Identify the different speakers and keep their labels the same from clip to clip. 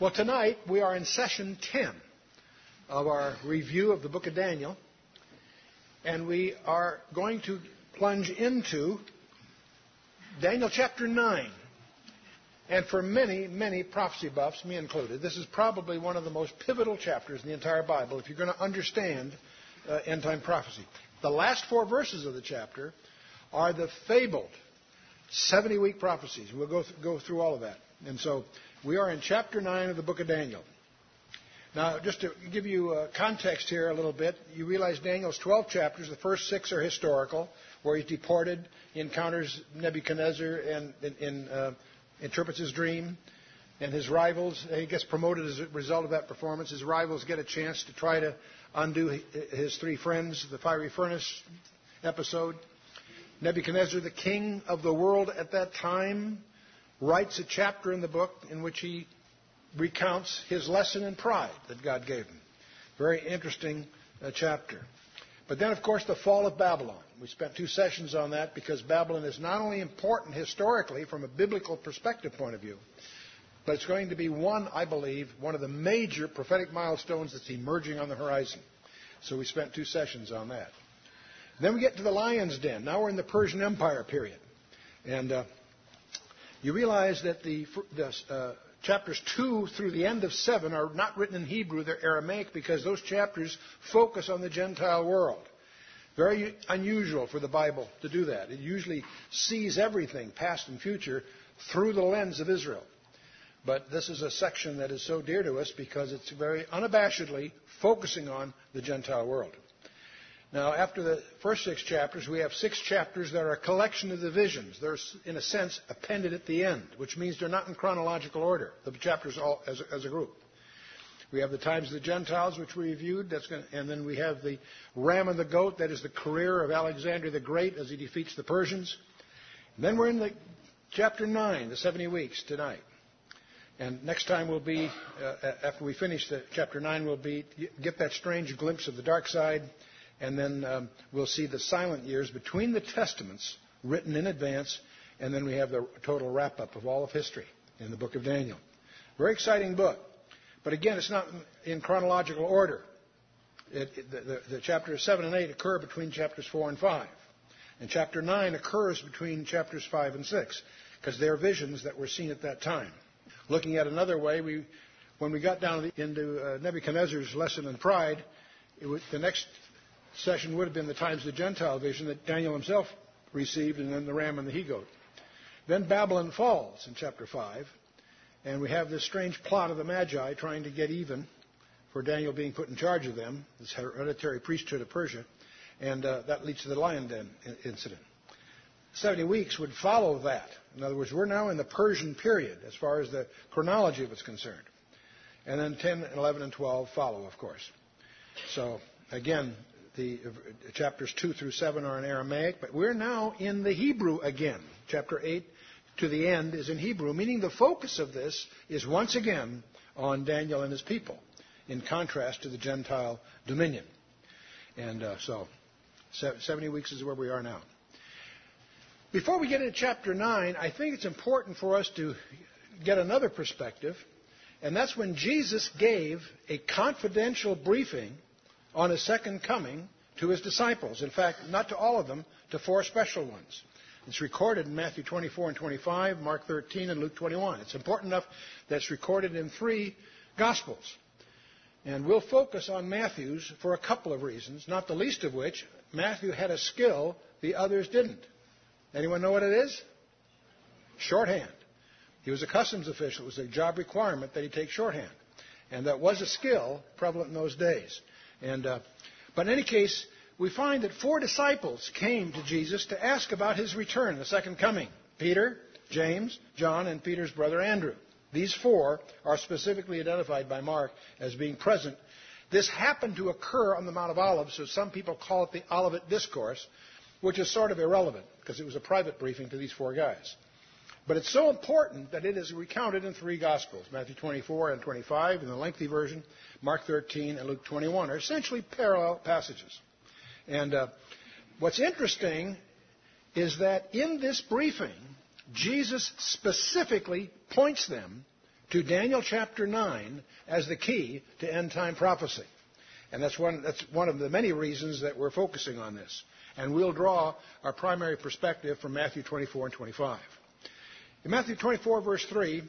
Speaker 1: Well, tonight we are in session 10 of our review of the book of Daniel, and we are going to plunge into Daniel chapter 9. And for many, many prophecy buffs, me included, this is probably one of the most pivotal chapters in the entire Bible if you're going to understand uh, end time prophecy. The last four verses of the chapter are the fabled 70 week prophecies. We'll go, th- go through all of that. And so we are in chapter 9 of the book of Daniel. Now, just to give you uh, context here a little bit, you realize Daniel's 12 chapters. The first six are historical, where he's deported, he encounters Nebuchadnezzar and, and, and uh, interprets his dream. And his rivals, he gets promoted as a result of that performance. His rivals get a chance to try to undo his three friends, the fiery furnace episode. Nebuchadnezzar, the king of the world at that time, writes a chapter in the book in which he recounts his lesson in pride that God gave him. Very interesting uh, chapter. But then, of course, the fall of Babylon. We spent two sessions on that because Babylon is not only important historically from a biblical perspective point of view, but it's going to be one, I believe, one of the major prophetic milestones that's emerging on the horizon. So we spent two sessions on that. Then we get to the lion's den. Now we're in the Persian Empire period. And uh, you realize that the, the uh, chapters 2 through the end of 7 are not written in Hebrew, they're Aramaic because those chapters focus on the Gentile world. Very unusual for the Bible to do that. It usually sees everything, past and future, through the lens of Israel. But this is a section that is so dear to us because it's very unabashedly focusing on the Gentile world. Now, after the first six chapters, we have six chapters that are a collection of the visions. They're, in a sense, appended at the end, which means they're not in chronological order, the chapters all as a, as a group. We have the times of the Gentiles, which we reviewed, gonna, and then we have the ram and the goat, that is the career of Alexander the Great as he defeats the Persians. And then we're in the chapter 9, the 70 weeks, tonight. And next time will be, uh, after we finish the chapter 9, we'll be get that strange glimpse of the dark side and then um, we'll see the silent years between the testaments written in advance, and then we have the total wrap up of all of history in the book of Daniel. Very exciting book. But again, it's not in chronological order. It, it, the, the, chapters 7 and 8 occur between chapters 4 and 5. And chapter 9 occurs between chapters 5 and 6, because they're visions that were seen at that time. Looking at another way, we, when we got down into uh, Nebuchadnezzar's lesson in pride, was, the next session would have been the times of the Gentile vision that Daniel himself received, and then the ram and the he goat. Then Babylon falls in chapter 5, and we have this strange plot of the Magi trying to get even for Daniel being put in charge of them, this hereditary priesthood of Persia, and uh, that leads to the lion den incident. 70 weeks would follow that. In other words, we're now in the Persian period as far as the chronology of it's concerned. And then 10, 11, and 12 follow, of course. So, again, the uh, chapters 2 through 7 are in Aramaic, but we're now in the Hebrew again. Chapter 8 to the end is in Hebrew, meaning the focus of this is once again on Daniel and his people, in contrast to the Gentile dominion. And uh, so, 70 weeks is where we are now. Before we get into chapter 9, I think it's important for us to get another perspective, and that's when Jesus gave a confidential briefing on his second coming to his disciples. In fact, not to all of them, to four special ones. It's recorded in Matthew 24 and 25, Mark 13, and Luke 21. It's important enough that it's recorded in three Gospels. And we'll focus on Matthew's for a couple of reasons, not the least of which, Matthew had a skill the others didn't. Anyone know what it is? Shorthand. He was a customs official. It was a job requirement that he take shorthand. And that was a skill prevalent in those days. And, uh, but in any case, we find that four disciples came to Jesus to ask about his return, the second coming Peter, James, John, and Peter's brother Andrew. These four are specifically identified by Mark as being present. This happened to occur on the Mount of Olives, so some people call it the Olivet Discourse, which is sort of irrelevant because it was a private briefing to these four guys. But it's so important that it is recounted in three Gospels Matthew 24 and 25 in the lengthy version, Mark 13 and Luke 21 are essentially parallel passages. And uh, what's interesting is that in this briefing, Jesus specifically points them to Daniel chapter 9 as the key to end time prophecy. And that's one, that's one of the many reasons that we're focusing on this. And we'll draw our primary perspective from Matthew 24 and 25. In Matthew 24, verse 3, it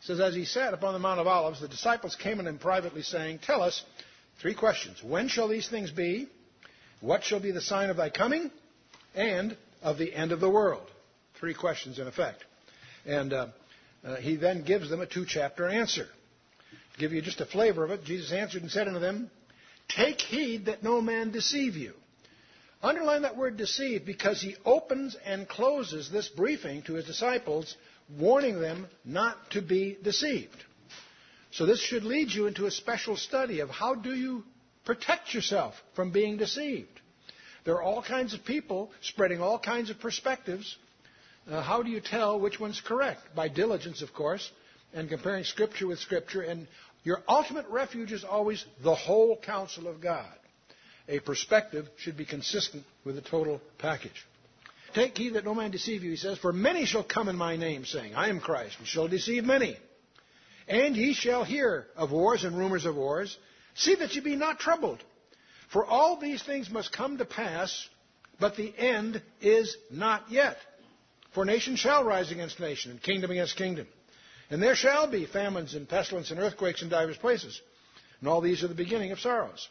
Speaker 1: says, As he sat upon the Mount of Olives, the disciples came to him privately, saying, Tell us three questions. When shall these things be? What shall be the sign of thy coming? And of the end of the world? Three questions in effect. And uh, uh, he then gives them a two chapter answer. To give you just a flavor of it, Jesus answered and said unto them, Take heed that no man deceive you. Underline that word deceive because he opens and closes this briefing to his disciples, warning them not to be deceived. So this should lead you into a special study of how do you protect yourself from being deceived. There are all kinds of people spreading all kinds of perspectives. Uh, how do you tell which one's correct? By diligence, of course, and comparing Scripture with Scripture. And your ultimate refuge is always the whole counsel of God. A perspective should be consistent with the total package. Take heed that no man deceive you, he says, for many shall come in my name, saying, I am Christ, and shall deceive many. And ye shall hear of wars and rumors of wars. See that ye be not troubled. For all these things must come to pass, but the end is not yet. For nation shall rise against nation, and kingdom against kingdom. And there shall be famines and pestilence and earthquakes in divers places. And all these are the beginning of sorrows.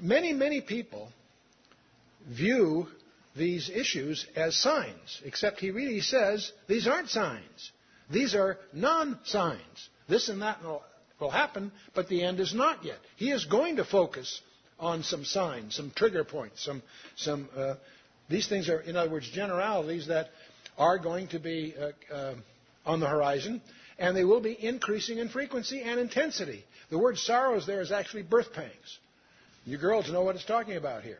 Speaker 1: Many, many people view these issues as signs, except he really says these aren't signs. These are non signs. This and that will happen, but the end is not yet. He is going to focus on some signs, some trigger points, some, some uh, these things are, in other words, generalities that are going to be uh, uh, on the horizon, and they will be increasing in frequency and intensity. The word sorrows there is actually birth pangs. You girls know what it's talking about here.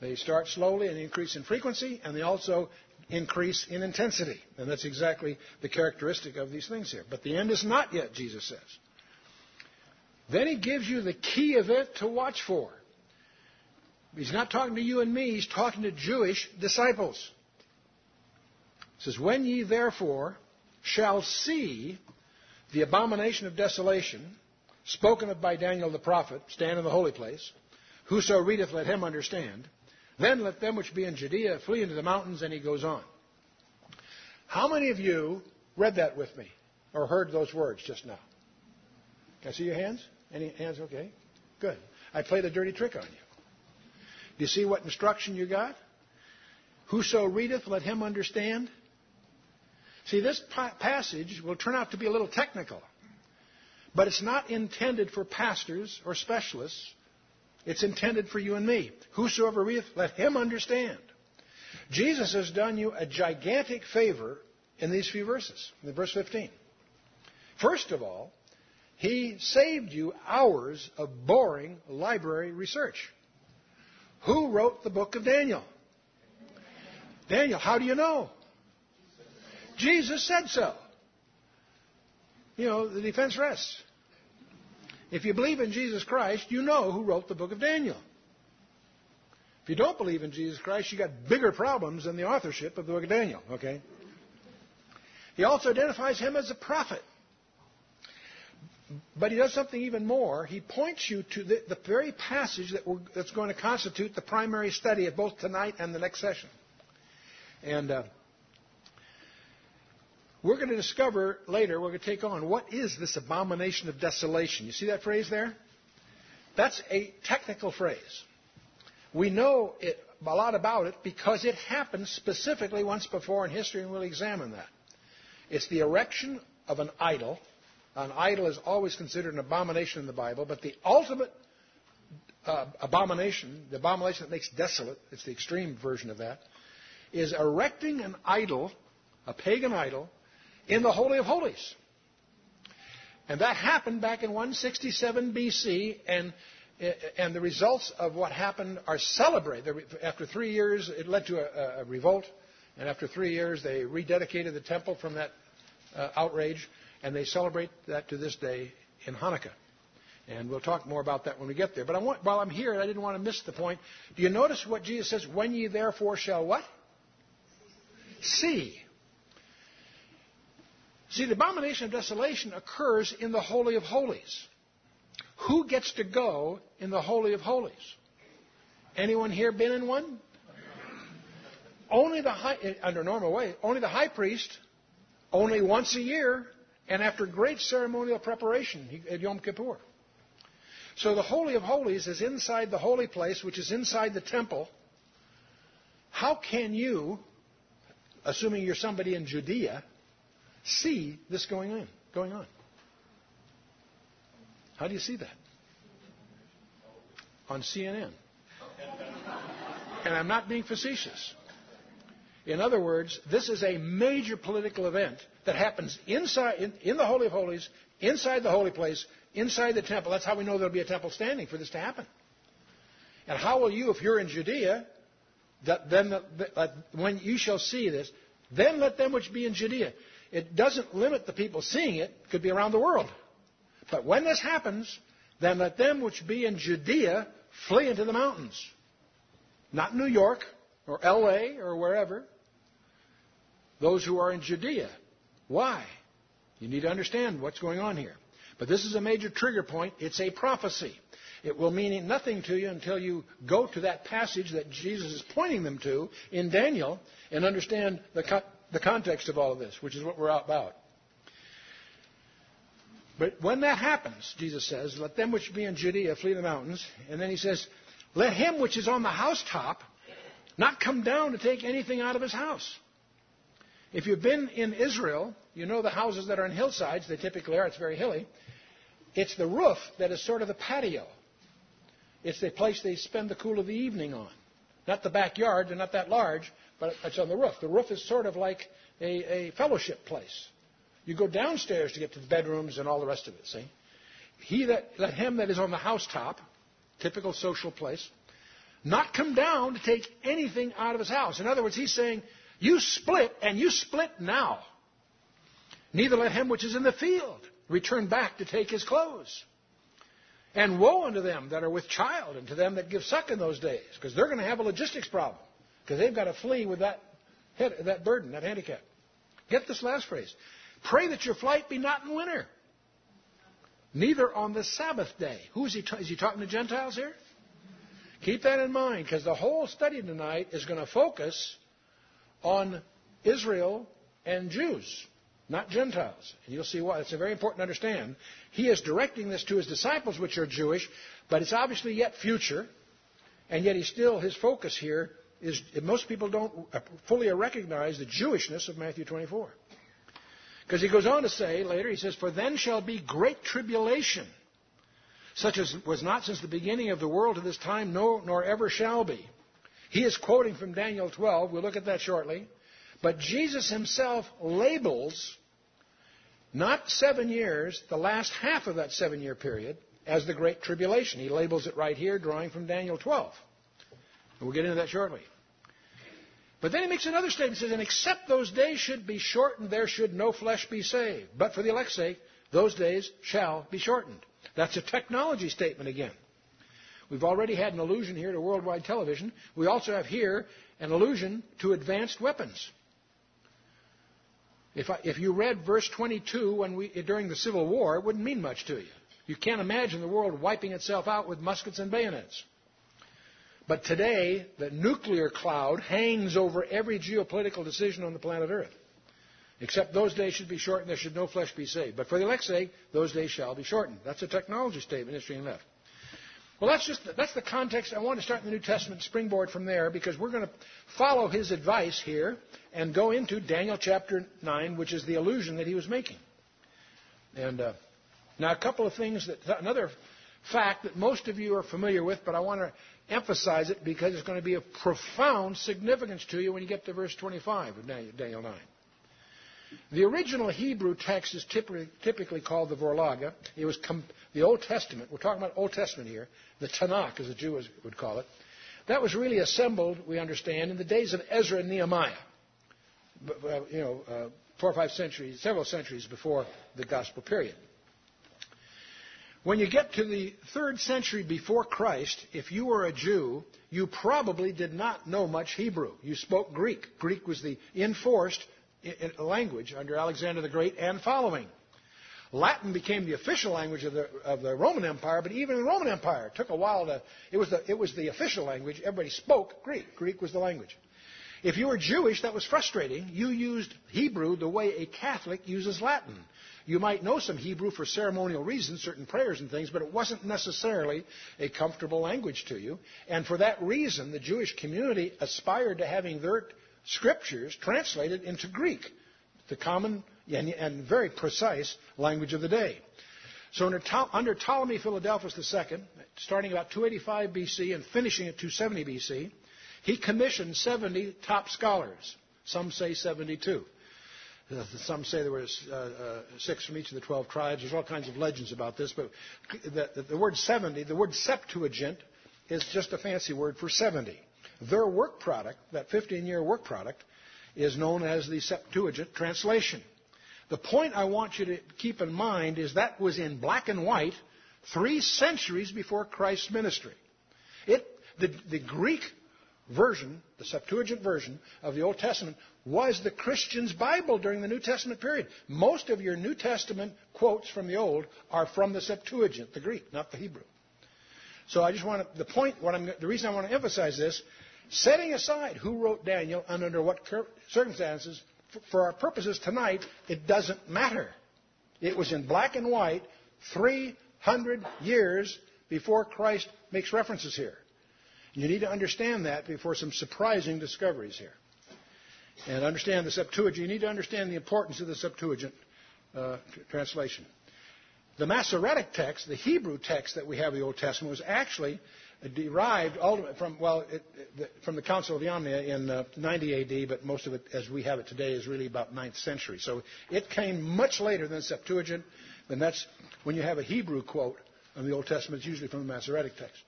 Speaker 1: They start slowly and increase in frequency, and they also increase in intensity. And that's exactly the characteristic of these things here. But the end is not yet, Jesus says. Then he gives you the key of it to watch for. He's not talking to you and me, he's talking to Jewish disciples. He says, When ye therefore shall see the abomination of desolation, spoken of by Daniel the prophet, stand in the holy place, whoso readeth, let him understand. Then let them which be in Judea flee into the mountains, and he goes on. How many of you read that with me or heard those words just now? Can I see your hands? Any hands okay? Good. I played a dirty trick on you. Do you see what instruction you got? Whoso readeth, let him understand. See, this passage will turn out to be a little technical, but it's not intended for pastors or specialists. It's intended for you and me. Whosoever readeth, let him understand. Jesus has done you a gigantic favor in these few verses, in verse 15. First of all, he saved you hours of boring library research. Who wrote the book of Daniel? Daniel, how do you know? Jesus said so. You know, the defense rests. If you believe in Jesus Christ, you know who wrote the book of Daniel. If you don't believe in Jesus Christ, you got bigger problems than the authorship of the book of Daniel, okay? He also identifies him as a prophet. But he does something even more. He points you to the, the very passage that that's going to constitute the primary study of both tonight and the next session. And uh, we're going to discover later, we're going to take on what is this abomination of desolation. You see that phrase there? That's a technical phrase. We know it, a lot about it because it happened specifically once before in history, and we'll examine that. It's the erection of an idol an idol is always considered an abomination in the Bible, but the ultimate uh, abomination, the abomination that makes desolate, it's the extreme version of that, is erecting an idol, a pagan idol, in the Holy of Holies. And that happened back in 167 BC, and, and the results of what happened are celebrated. After three years, it led to a, a revolt, and after three years, they rededicated the temple from that uh, outrage and they celebrate that to this day in Hanukkah. And we'll talk more about that when we get there. But want, while I'm here, I didn't want to miss the point. Do you notice what Jesus says? When ye therefore shall what? See. See, the abomination of desolation occurs in the Holy of Holies. Who gets to go in the Holy of Holies? Anyone here been in one? Only the high, eh, under normal way, only the high priest, only once a year, and after great ceremonial preparation at Yom Kippur. So the Holy of Holies is inside the holy place, which is inside the temple. How can you, assuming you're somebody in Judea, see this going on? Going on? How do you see that? On CNN. And I'm not being facetious. In other words, this is a major political event that happens inside, in, in, the Holy of Holies, inside the holy place, inside the temple. That's how we know there'll be a temple standing for this to happen. And how will you, if you're in Judea, that then the, the, when you shall see this, then let them which be in Judea. It doesn't limit the people seeing it; it could be around the world. But when this happens, then let them which be in Judea flee into the mountains. Not New York or L.A. or wherever. Those who are in Judea. Why? You need to understand what's going on here. But this is a major trigger point. It's a prophecy. It will mean nothing to you until you go to that passage that Jesus is pointing them to in Daniel and understand the, the context of all of this, which is what we're out about. But when that happens, Jesus says, let them which be in Judea flee the mountains. And then he says, let him which is on the housetop not come down to take anything out of his house. If you've been in Israel, you know the houses that are on hillsides, they typically are, it's very hilly. It's the roof that is sort of the patio. It's the place they spend the cool of the evening on. Not the backyard, they're not that large, but it's on the roof. The roof is sort of like a, a fellowship place. You go downstairs to get to the bedrooms and all the rest of it, see? He that, let him that is on the housetop, typical social place, not come down to take anything out of his house. In other words, he's saying, you split, and you split now. Neither let him which is in the field return back to take his clothes. And woe unto them that are with child, and to them that give suck in those days, because they're going to have a logistics problem, because they've got to flee with that, head, that burden, that handicap. Get this last phrase. Pray that your flight be not in winter, neither on the Sabbath day. Who is he? Is he talking to Gentiles here? Keep that in mind, because the whole study tonight is going to focus on Israel and Jews, not Gentiles. And you'll see why. It's very important to understand. He is directing this to his disciples, which are Jewish, but it's obviously yet future, and yet he's still his focus here is most people don't fully recognize the Jewishness of Matthew 24. Because he goes on to say later, he says, For then shall be great tribulation such as was not since the beginning of the world to this time, no, nor ever shall be. He is quoting from Daniel 12. We'll look at that shortly. But Jesus himself labels not seven years, the last half of that seven year period, as the Great Tribulation. He labels it right here, drawing from Daniel 12. And we'll get into that shortly. But then he makes another statement. He says, And except those days should be shortened, there should no flesh be saved. But for the elect's sake, those days shall be shortened. That's a technology statement again. We've already had an allusion here to worldwide television. We also have here an allusion to advanced weapons. If, I, if you read verse 22 when we, during the Civil War, it wouldn't mean much to you. You can't imagine the world wiping itself out with muskets and bayonets. But today, the nuclear cloud hangs over every geopolitical decision on the planet Earth. Except those days should be shortened, there should no flesh be saved. But for the elect's sake, those days shall be shortened. That's a technology statement, history and left. Well, that's just that's the context. I want to start in the New Testament, springboard from there, because we're going to follow his advice here and go into Daniel chapter nine, which is the allusion that he was making. And uh, now, a couple of things that another fact that most of you are familiar with, but I want to emphasize it because it's going to be of profound significance to you when you get to verse 25 of Daniel 9. The original Hebrew text is typically called the Vorlage. It was the Old Testament. We're talking about Old Testament here. The Tanakh, as the Jews would call it. That was really assembled, we understand, in the days of Ezra and Nehemiah. You know, uh, four or five centuries, several centuries before the Gospel period. When you get to the third century before Christ, if you were a Jew, you probably did not know much Hebrew. You spoke Greek. Greek was the enforced language under Alexander the Great and following. Latin became the official language of the, of the Roman Empire, but even in the Roman Empire, took a while to. It was, the, it was the official language. Everybody spoke Greek. Greek was the language. If you were Jewish, that was frustrating. You used Hebrew the way a Catholic uses Latin. You might know some Hebrew for ceremonial reasons, certain prayers and things, but it wasn't necessarily a comfortable language to you. And for that reason, the Jewish community aspired to having their scriptures translated into Greek, the common and, very precise language of the day. So under, under Ptolemy Philadelphus II, starting about 285 BC and finishing at 270 BC, he commissioned 70 top scholars. Some say 72. Uh, some say there were uh, uh, six from each of the 12 tribes. There's all kinds of legends about this, but the, the word 70, the word Septuagint, is just a fancy word for 70. Their work product, that 15 year work product, is known as the Septuagint translation. The point I want you to keep in mind is that was in black and white three centuries before Christ's ministry. It, the, the Greek version, the Septuagint version of the Old Testament, was the Christian's Bible during the New Testament period. Most of your New Testament quotes from the Old are from the Septuagint, the Greek, not the Hebrew. So I just want to, the point, what I'm, the reason I want to emphasize this, setting aside who wrote Daniel and under what circumstances, for our purposes tonight, it doesn't matter. It was in black and white 300 years before Christ makes references here. You need to understand that before some surprising discoveries here. And understand the Septuagint. You need to understand the importance of the Septuagint uh, translation. The Masoretic text, the Hebrew text that we have in the Old Testament, was actually derived from well it, it, from the Council of Yamnia in uh, 90 AD, but most of it, as we have it today, is really about 9th century. So it came much later than Septuagint, and that's when you have a Hebrew quote in the Old Testament. It's usually from the Masoretic text.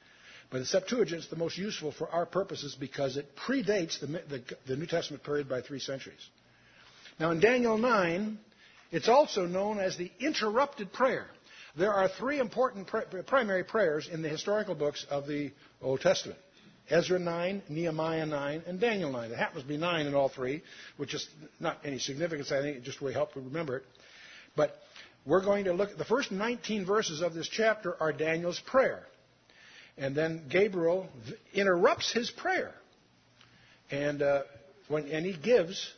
Speaker 1: But the Septuagint is the most useful for our purposes because it predates the, the, the New Testament period by three centuries. Now, in Daniel 9, it's also known as the interrupted prayer. There are three important primary prayers in the historical books of the Old Testament Ezra 9, Nehemiah 9, and Daniel 9. There happens to be nine in all three, which is not any significance, I think, it just way helpful to remember it. But we're going to look at the first 19 verses of this chapter are Daniel's prayer. And then Gabriel interrupts his prayer. And, uh, when, and he gives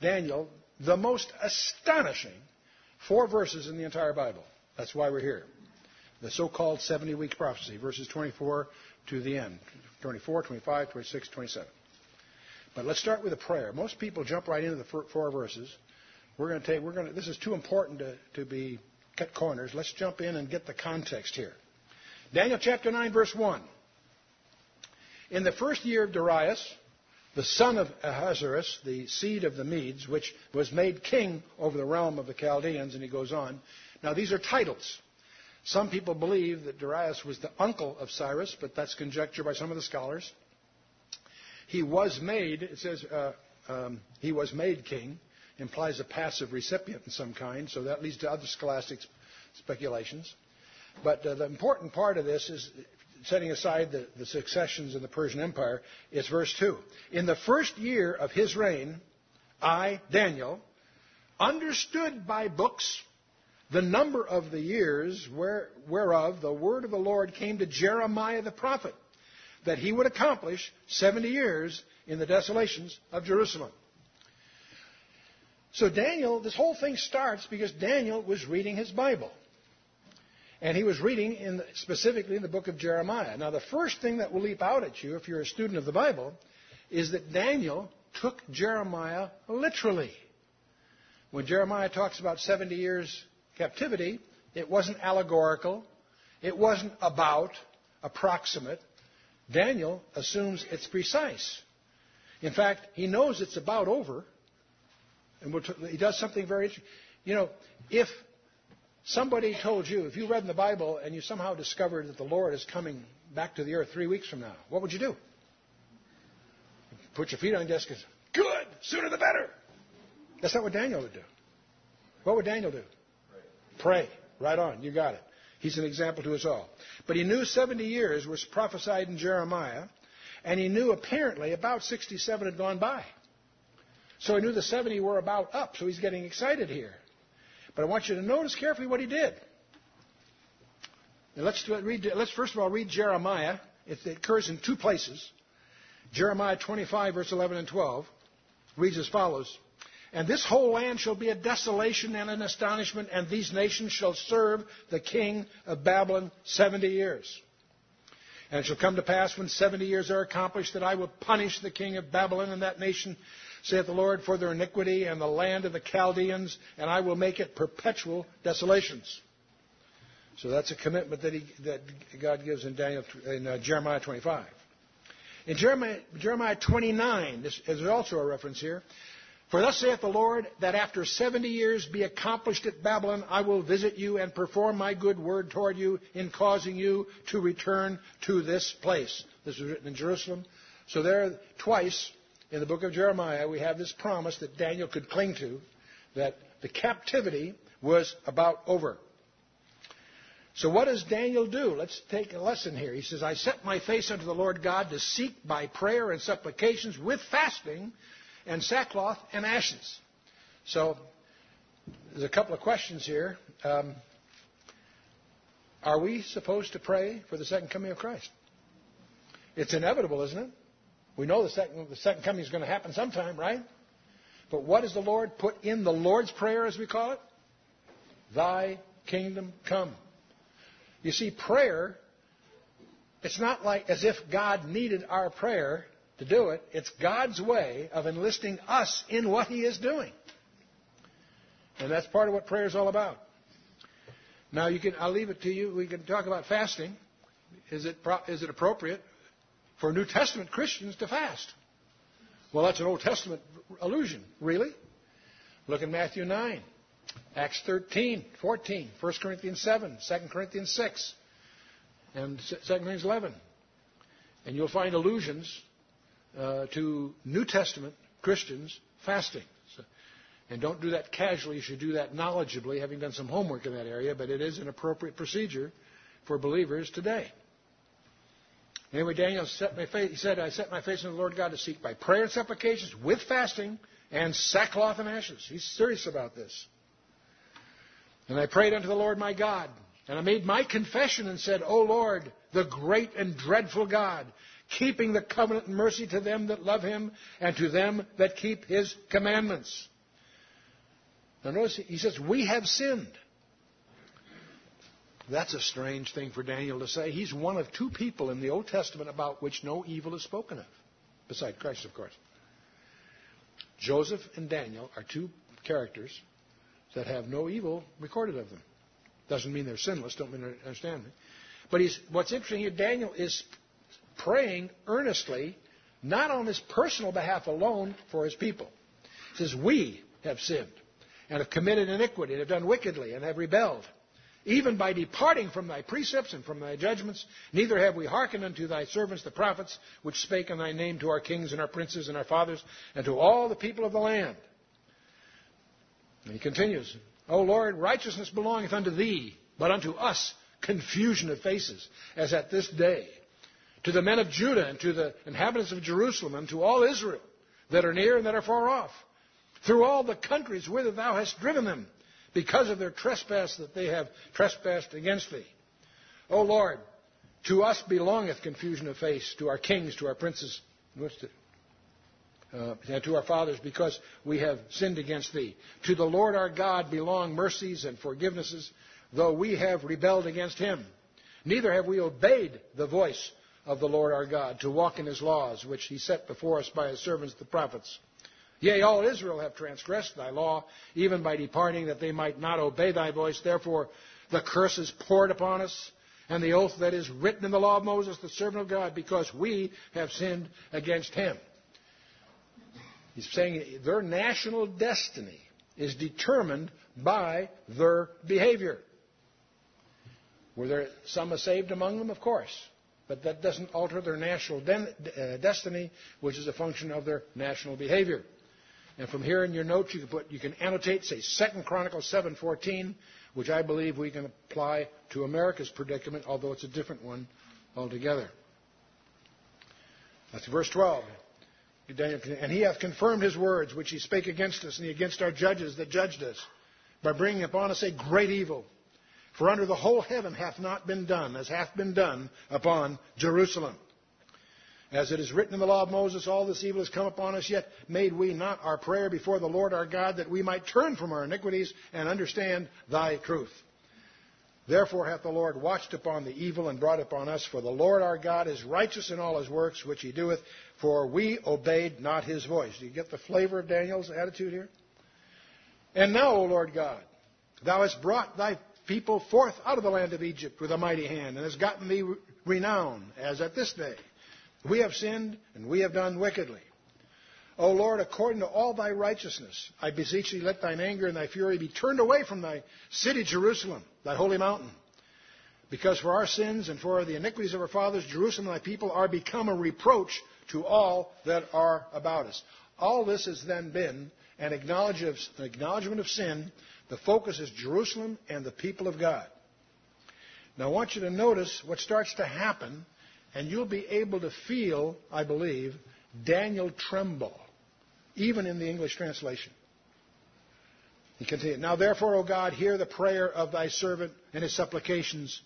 Speaker 1: Daniel the most astonishing four verses in the entire Bible. That's why we're here. The so called 70 week prophecy, verses 24 to the end 24, 25, 26, 27. But let's start with a prayer. Most people jump right into the four verses. We're going to take, we're going to, this is too important to, to be cut corners. Let's jump in and get the context here. Daniel chapter 9, verse 1. In the first year of Darius, the son of Ahasuerus, the seed of the Medes, which was made king over the realm of the Chaldeans, and he goes on. Now, these are titles. Some people believe that Darius was the uncle of Cyrus, but that's conjecture by some of the scholars. He was made, it says, uh, um, he was made king, implies a passive recipient in some kind, so that leads to other scholastic speculations. But uh, the important part of this is setting aside the, the successions in the Persian Empire, is verse 2. In the first year of his reign, I, Daniel, understood by books the number of the years where, whereof the word of the Lord came to Jeremiah the prophet, that he would accomplish 70 years in the desolations of Jerusalem. So Daniel, this whole thing starts because Daniel was reading his Bible. And he was reading in the, specifically in the book of Jeremiah. Now, the first thing that will leap out at you if you're a student of the Bible is that Daniel took Jeremiah literally. When Jeremiah talks about 70 years captivity, it wasn't allegorical, it wasn't about, approximate. Daniel assumes it's precise. In fact, he knows it's about over, and we'll t- he does something very interesting. You know, if somebody told you, if you read in the Bible and you somehow discovered that the Lord is coming back to the earth three weeks from now, what would you do? Put your feet on the desk and say, Good, sooner the better. That's not what Daniel would do. What would Daniel do? Pray. Pray. Right on. You got it. He's an example to us all. But he knew 70 years was prophesied in Jeremiah, and he knew apparently about 67 had gone by. So he knew the 70 were about up, so he's getting excited here. But I want you to notice carefully what he did. Now let's, read, let's first of all read Jeremiah. It occurs in two places. Jeremiah 25, verse 11 and 12 reads as follows And this whole land shall be a desolation and an astonishment, and these nations shall serve the king of Babylon 70 years. And it shall come to pass when 70 years are accomplished that I will punish the king of Babylon and that nation, saith the Lord, for their iniquity and the land of the Chaldeans, and I will make it perpetual desolations. So that's a commitment that, he, that God gives in, Daniel, in uh, Jeremiah 25. In Jeremiah, Jeremiah 29, this is also a reference here. For thus saith the Lord, that after 70 years be accomplished at Babylon, I will visit you and perform my good word toward you in causing you to return to this place. This was written in Jerusalem. So there, twice in the book of Jeremiah, we have this promise that Daniel could cling to, that the captivity was about over. So what does Daniel do? Let's take a lesson here. He says, I set my face unto the Lord God to seek by prayer and supplications with fasting and sackcloth and ashes. So there's a couple of questions here. Um, are we supposed to pray for the second coming of Christ? It's inevitable, isn't it? We know the second, the second coming is going to happen sometime, right? But what does the Lord put in the Lord's Prayer, as we call it? Thy kingdom come. You see, prayer, it's not like as if God needed our prayer to do it. It's God's way of enlisting us in what He is doing. And that's part of what prayer is all about. Now, you can, I'll leave it to you. We can talk about fasting. Is it, is it appropriate for New Testament Christians to fast? Well, that's an Old Testament allusion. Really? Look in Matthew 9. Acts 13, 14, 1 Corinthians 7, 2 Corinthians 6, and 2 Corinthians 11. And you'll find allusions uh, to New Testament Christians fasting. So, and don't do that casually. You should do that knowledgeably, having done some homework in that area, but it is an appropriate procedure for believers today. Anyway, Daniel set my face, he said, I set my face on the Lord God to seek by prayer and supplications with fasting and sackcloth and ashes. He's serious about this. And I prayed unto the Lord my God. And I made my confession and said, O Lord, the great and dreadful God, keeping the covenant and mercy to them that love him and to them that keep his commandments. Now notice he says, We have sinned. That's a strange thing for Daniel to say. He's one of two people in the Old Testament about which no evil is spoken of, beside Christ, of course. Joseph and Daniel are two characters that have no evil recorded of them. Doesn't mean they're sinless, don't mean they understand me. But he's, what's interesting here, Daniel is praying earnestly, not on his personal behalf alone, for his people. He says, We have sinned and have committed iniquity and have done wickedly and have rebelled. Even by departing from thy precepts and from thy judgments, neither have we hearkened unto thy servants the prophets, which spake in thy name to our kings and our princes and our fathers, and to all the people of the land. And he continues, O Lord, righteousness belongeth unto thee, but unto us confusion of faces, as at this day. To the men of Judah and to the inhabitants of Jerusalem and to all Israel that are near and that are far off, through all the countries whither thou hast driven them, because of their trespass that they have trespassed against thee. O Lord, to us belongeth confusion of face, to our kings, to our princes uh, to our fathers because we have sinned against thee. To the Lord our God belong mercies and forgivenesses, though we have rebelled against him. Neither have we obeyed the voice of the Lord our God to walk in his laws, which he set before us by his servants the prophets. Yea, all Israel have transgressed thy law, even by departing that they might not obey thy voice. Therefore, the curse is poured upon us, and the oath that is written in the law of Moses, the servant of God, because we have sinned against him. He's saying their national destiny is determined by their behavior. Were there some saved among them? Of course. But that doesn't alter their national uh, destiny, which is a function of their national behavior. And from here in your notes, you can put, you can annotate, say, Second Chronicles 7:14, which I believe we can apply to America's predicament, although it's a different one altogether. That's verse 12. and he hath confirmed his words which he spake against us and against our judges that judged us, by bringing upon us a great evil. For under the whole heaven hath not been done as hath been done upon Jerusalem. As it is written in the law of Moses, all this evil has come upon us, yet made we not our prayer before the Lord our God that we might turn from our iniquities and understand thy truth. Therefore hath the Lord watched upon the evil and brought upon us, for the Lord our God is righteous in all his works which he doeth, for we obeyed not his voice. Do you get the flavor of Daniel's attitude here? And now, O Lord God, thou hast brought thy people forth out of the land of Egypt with a mighty hand, and hast gotten thee renown, as at this day. We have sinned, and we have done wickedly. O Lord, according to all thy righteousness, I beseech thee, let thine anger and thy fury be turned away from thy city Jerusalem, thy holy mountain. Because for our sins and for the iniquities of our fathers, Jerusalem and thy people are become a reproach to all that are about us. All this has then been an acknowledgement of sin. The focus is Jerusalem and the people of God. Now I want you to notice what starts to happen, and you'll be able to feel, I believe, Daniel tremble, even in the English translation. He continued, Now therefore, O God, hear the prayer of thy servant and his supplications,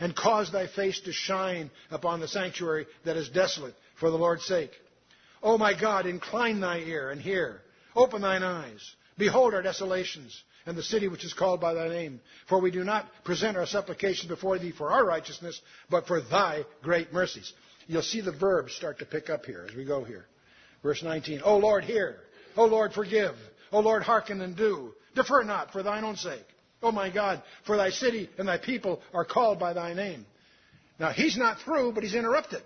Speaker 1: and cause thy face to shine upon the sanctuary that is desolate for the Lord's sake. O my God, incline thy ear and hear. Open thine eyes. Behold our desolations and the city which is called by thy name. For we do not present our supplications before thee for our righteousness, but for thy great mercies. You'll see the verbs start to pick up here as we go here. Verse 19. O Lord, hear. O Lord, forgive. O Lord, hearken and do. Defer not for thine own sake. O my God, for thy city and thy people are called by thy name. Now, he's not through, but he's interrupted.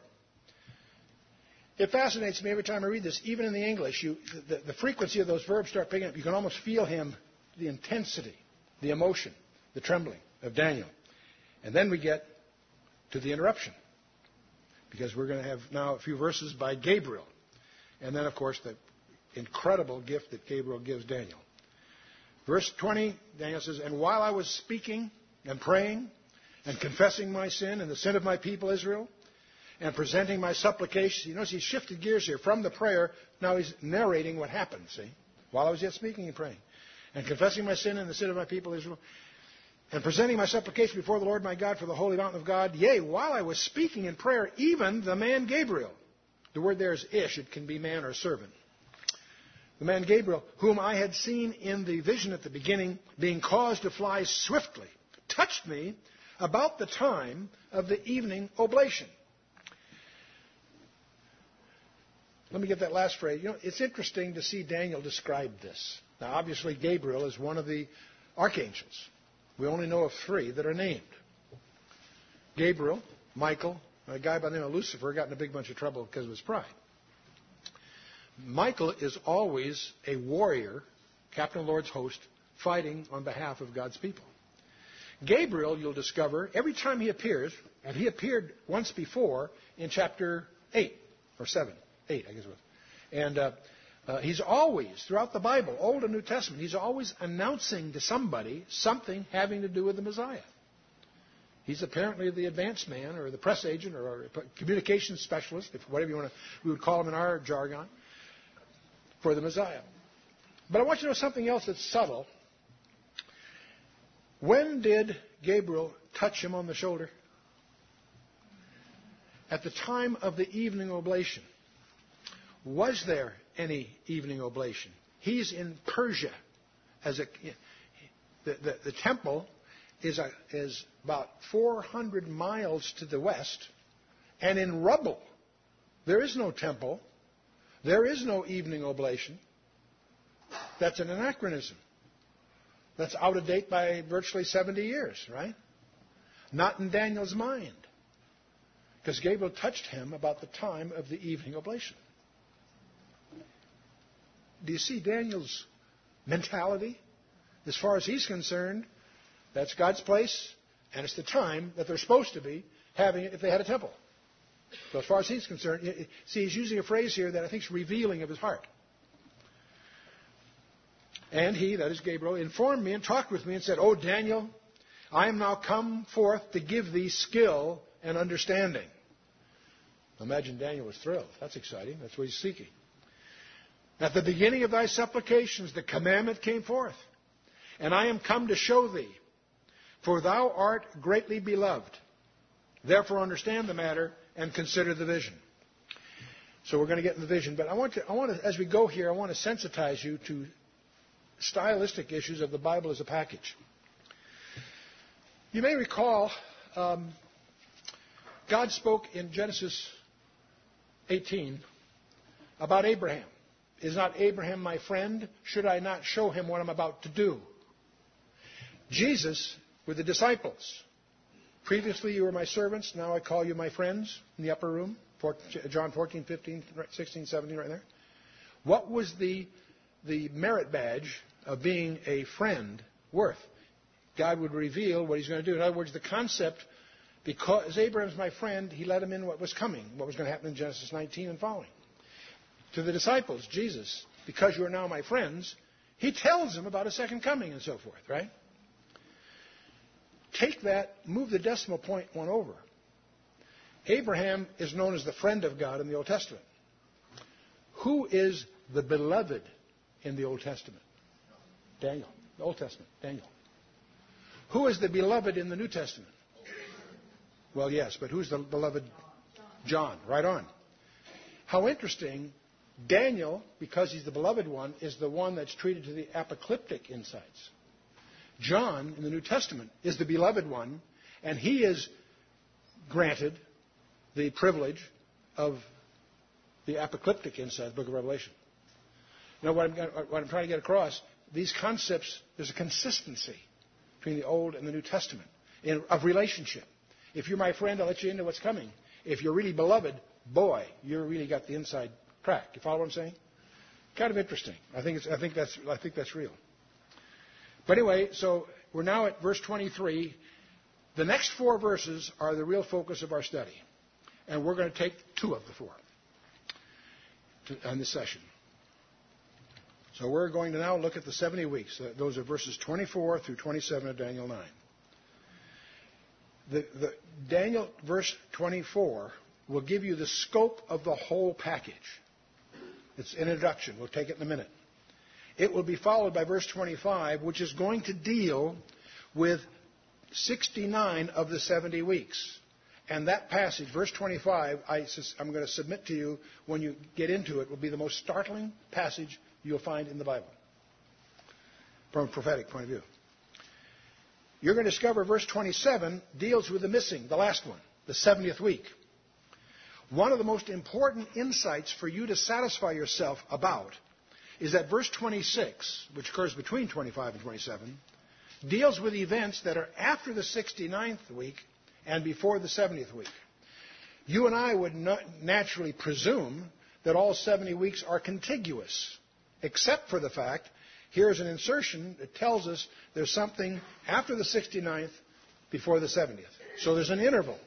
Speaker 1: It fascinates me every time I read this, even in the English. You, the, the frequency of those verbs start picking up. You can almost feel him, the intensity, the emotion, the trembling of Daniel. And then we get to the interruption because we're going to have now a few verses by Gabriel. And then, of course, the incredible gift that Gabriel gives Daniel. Verse 20, Daniel says, And while I was speaking and praying and confessing my sin and the sin of my people Israel, and presenting my supplications, you notice he shifted gears here from the prayer, now he's narrating what happened, see? While I was yet speaking and praying. And confessing my sin and the sin of my people Israel, and presenting my supplication before the Lord my God for the holy mountain of God. Yea, while I was speaking in prayer, even the man Gabriel. The word there is ish. It can be man or servant. The man Gabriel, whom I had seen in the vision at the beginning, being caused to fly swiftly, touched me about the time of the evening oblation. Let me get that last phrase. You know, it's interesting to see Daniel describe this. Now, obviously, Gabriel is one of the archangels. We only know of three that are named Gabriel, Michael, a guy by the name of Lucifer got in a big bunch of trouble because of his pride. Michael is always a warrior, captain of Lord's host, fighting on behalf of God's people. Gabriel, you'll discover, every time he appears, and he appeared once before in chapter 8 or 7, 8, I guess it was. And uh, uh, he's always, throughout the Bible, Old and New Testament, he's always announcing to somebody something having to do with the Messiah. He's apparently the advance man or the press agent or communications specialist, if whatever you want to, we would call him in our jargon, for the Messiah. But I want you to know something else that's subtle. When did Gabriel touch him on the shoulder? At the time of the evening oblation. Was there any evening oblation? He's in Persia. As a, the, the, the temple is, a, is about 400 miles to the west and in rubble. There is no temple. There is no evening oblation. That's an anachronism. That's out of date by virtually 70 years, right? Not in Daniel's mind. Because Gabriel touched him about the time of the evening oblation. Do you see Daniel's mentality? As far as he's concerned, that's God's place, and it's the time that they're supposed to be having it if they had a temple. So as far as he's concerned, see, he's using a phrase here that I think is revealing of his heart. And he, that is Gabriel, informed me and talked with me and said, Oh, Daniel, I am now come forth to give thee skill and understanding. Imagine Daniel was thrilled. That's exciting. That's what he's seeking. At the beginning of thy supplications, the commandment came forth. And I am come to show thee, for thou art greatly beloved. Therefore, understand the matter and consider the vision. So we're going to get in the vision. But I want to, I want to, as we go here, I want to sensitize you to stylistic issues of the Bible as a package. You may recall um, God spoke in Genesis 18 about Abraham. Is not Abraham my friend? Should I not show him what I'm about to do? Jesus with the disciples. Previously you were my servants, now I call you my friends in the upper room. John 14, 15, 16, 17, right there. What was the, the merit badge of being a friend worth? God would reveal what he's going to do. In other words, the concept, because Abraham's my friend, he let him in what was coming, what was going to happen in Genesis 19 and following. To the disciples, Jesus, because you are now my friends, he tells them about a second coming and so forth, right? Take that, move the decimal point one over. Abraham is known as the friend of God in the Old Testament. Who is the beloved in the Old Testament? Daniel. The Old Testament. Daniel. Who is the beloved in the New Testament? Well, yes, but who's the beloved? John. Right on. How interesting. Daniel, because he's the beloved one, is the one that's treated to the apocalyptic insights. John, in the New Testament, is the beloved one, and he is granted the privilege of the apocalyptic insight the book of Revelation. Now, what I'm, what I'm trying to get across, these concepts, there's a consistency between the Old and the New Testament in, of relationship. If you're my friend, I'll let you into what's coming. If you're really beloved, boy, you've really got the inside track. You follow what I'm saying? Kind of interesting. I think, I think, that's, I think that's real. But anyway, so we're now at verse 23. The next four verses are the real focus of our study. And we're going to take two of the four on this session. So we're going to now look at the 70 weeks. Those are verses 24 through 27 of Daniel 9. The, the Daniel verse 24 will give you the scope of the whole package. It's an introduction. We'll take it in a minute. It will be followed by verse 25, which is going to deal with 69 of the 70 weeks. And that passage, verse 25, I, am going to submit to you when you get into it, will be the most startling passage you'll find in the Bible from a prophetic point of view. You're going to discover verse 27 deals with the missing, the last one, the 70th week. One of the most important insights for you to satisfy yourself about is that verse 26, which occurs between 25 and 27, deals with events that are after the 69th week and before the 70th week. You and I would naturally presume that all 70 weeks are contiguous except for the fact here's an insertion that tells us there's something after the 69th before the 70th. So there's an interval.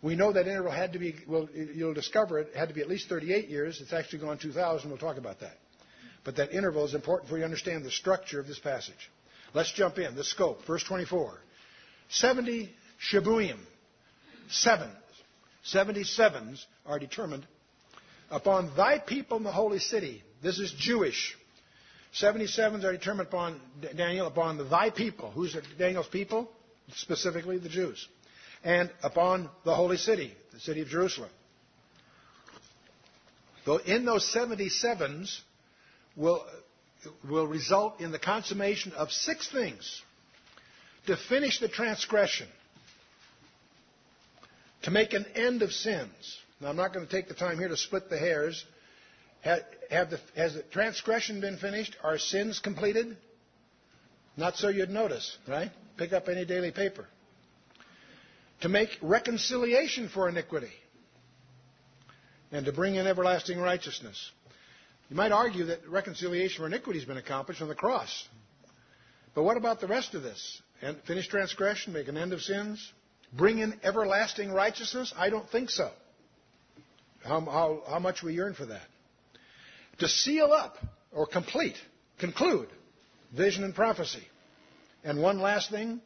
Speaker 1: We know that interval had to be, well, you'll discover it had to be at least 38 years. It's actually gone 2,000. We'll talk about that. But that interval is important for you to understand the structure of this passage. Let's jump in. The scope. Verse 24. 70 Shabuim. Seven. 77s are determined upon thy people in the holy city this is Jewish. 77s are determined upon Daniel, upon thy people. Who's Daniel's people? Specifically the Jews. And upon the holy city, the city of Jerusalem. Though in those 77s will, will result in the consummation of six things. To finish the transgression. To make an end of sins. Now I'm not going to take the time here to split the hairs have the, has the transgression been finished? Are sins completed? Not so you'd notice, right? Pick up any daily paper. To make reconciliation for iniquity and to bring in everlasting righteousness. You might argue that reconciliation for iniquity has been accomplished on the cross. But what about the rest of this? And finish transgression, make an end of sins, bring in everlasting righteousness? I don't think so. How, how, how much we yearn for that to seal up or complete, conclude vision and prophecy. And one last thing,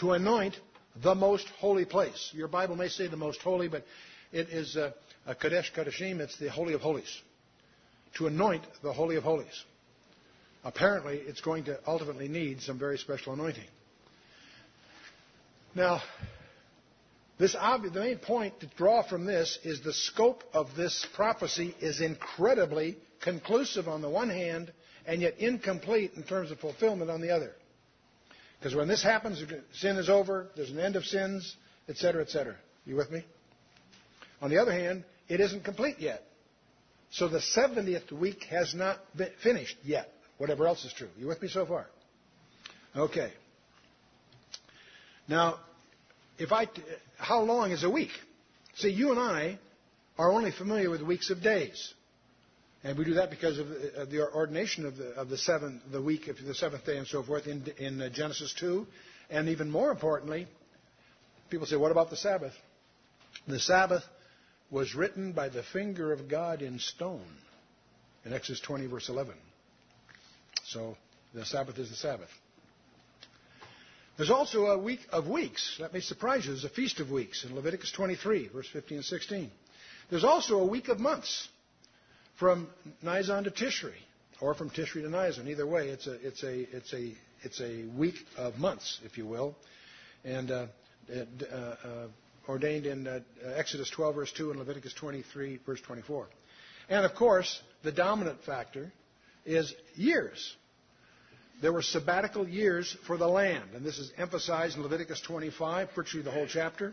Speaker 1: to anoint the most holy place. Your Bible may say the most holy, but it is a, a Kadesh Kadeshim, it's the Holy of Holies. to anoint the Holy of Holies. Apparently, it's going to ultimately need some very special anointing. Now, the main point to draw from this is the scope of this prophecy is incredibly conclusive on the one hand, and yet incomplete in terms of fulfillment on the other. Because when this happens, sin is over, there's an end of sins, etc., etc. You with me? On the other hand, it isn't complete yet. So the 70th week has not been finished yet, whatever else is true. You with me so far? Okay. Now, if I, how long is a week? See, you and I are only familiar with weeks of days. And we do that because of the, of the ordination of the, of the seventh, the week of the seventh day and so forth in, in uh, Genesis 2. And even more importantly, people say, what about the Sabbath? The Sabbath was written by the finger of God in stone in Exodus 20, verse 11. So the Sabbath is the Sabbath. There's also a week of weeks. That may surprise you. There's a feast of weeks in Leviticus 23, verse 15 and 16. There's also a week of months from Nisan to Tishri, or from Tishri to Nisan. Either way, it's a, it's a, it's a, it's a week of months, if you will. And uh, uh, uh, ordained in uh, Exodus 12, verse 2, and Leviticus 23, verse 24. And of course, the dominant factor is years. There were sabbatical years for the land, and this is emphasized in Leviticus 25, virtually the whole chapter,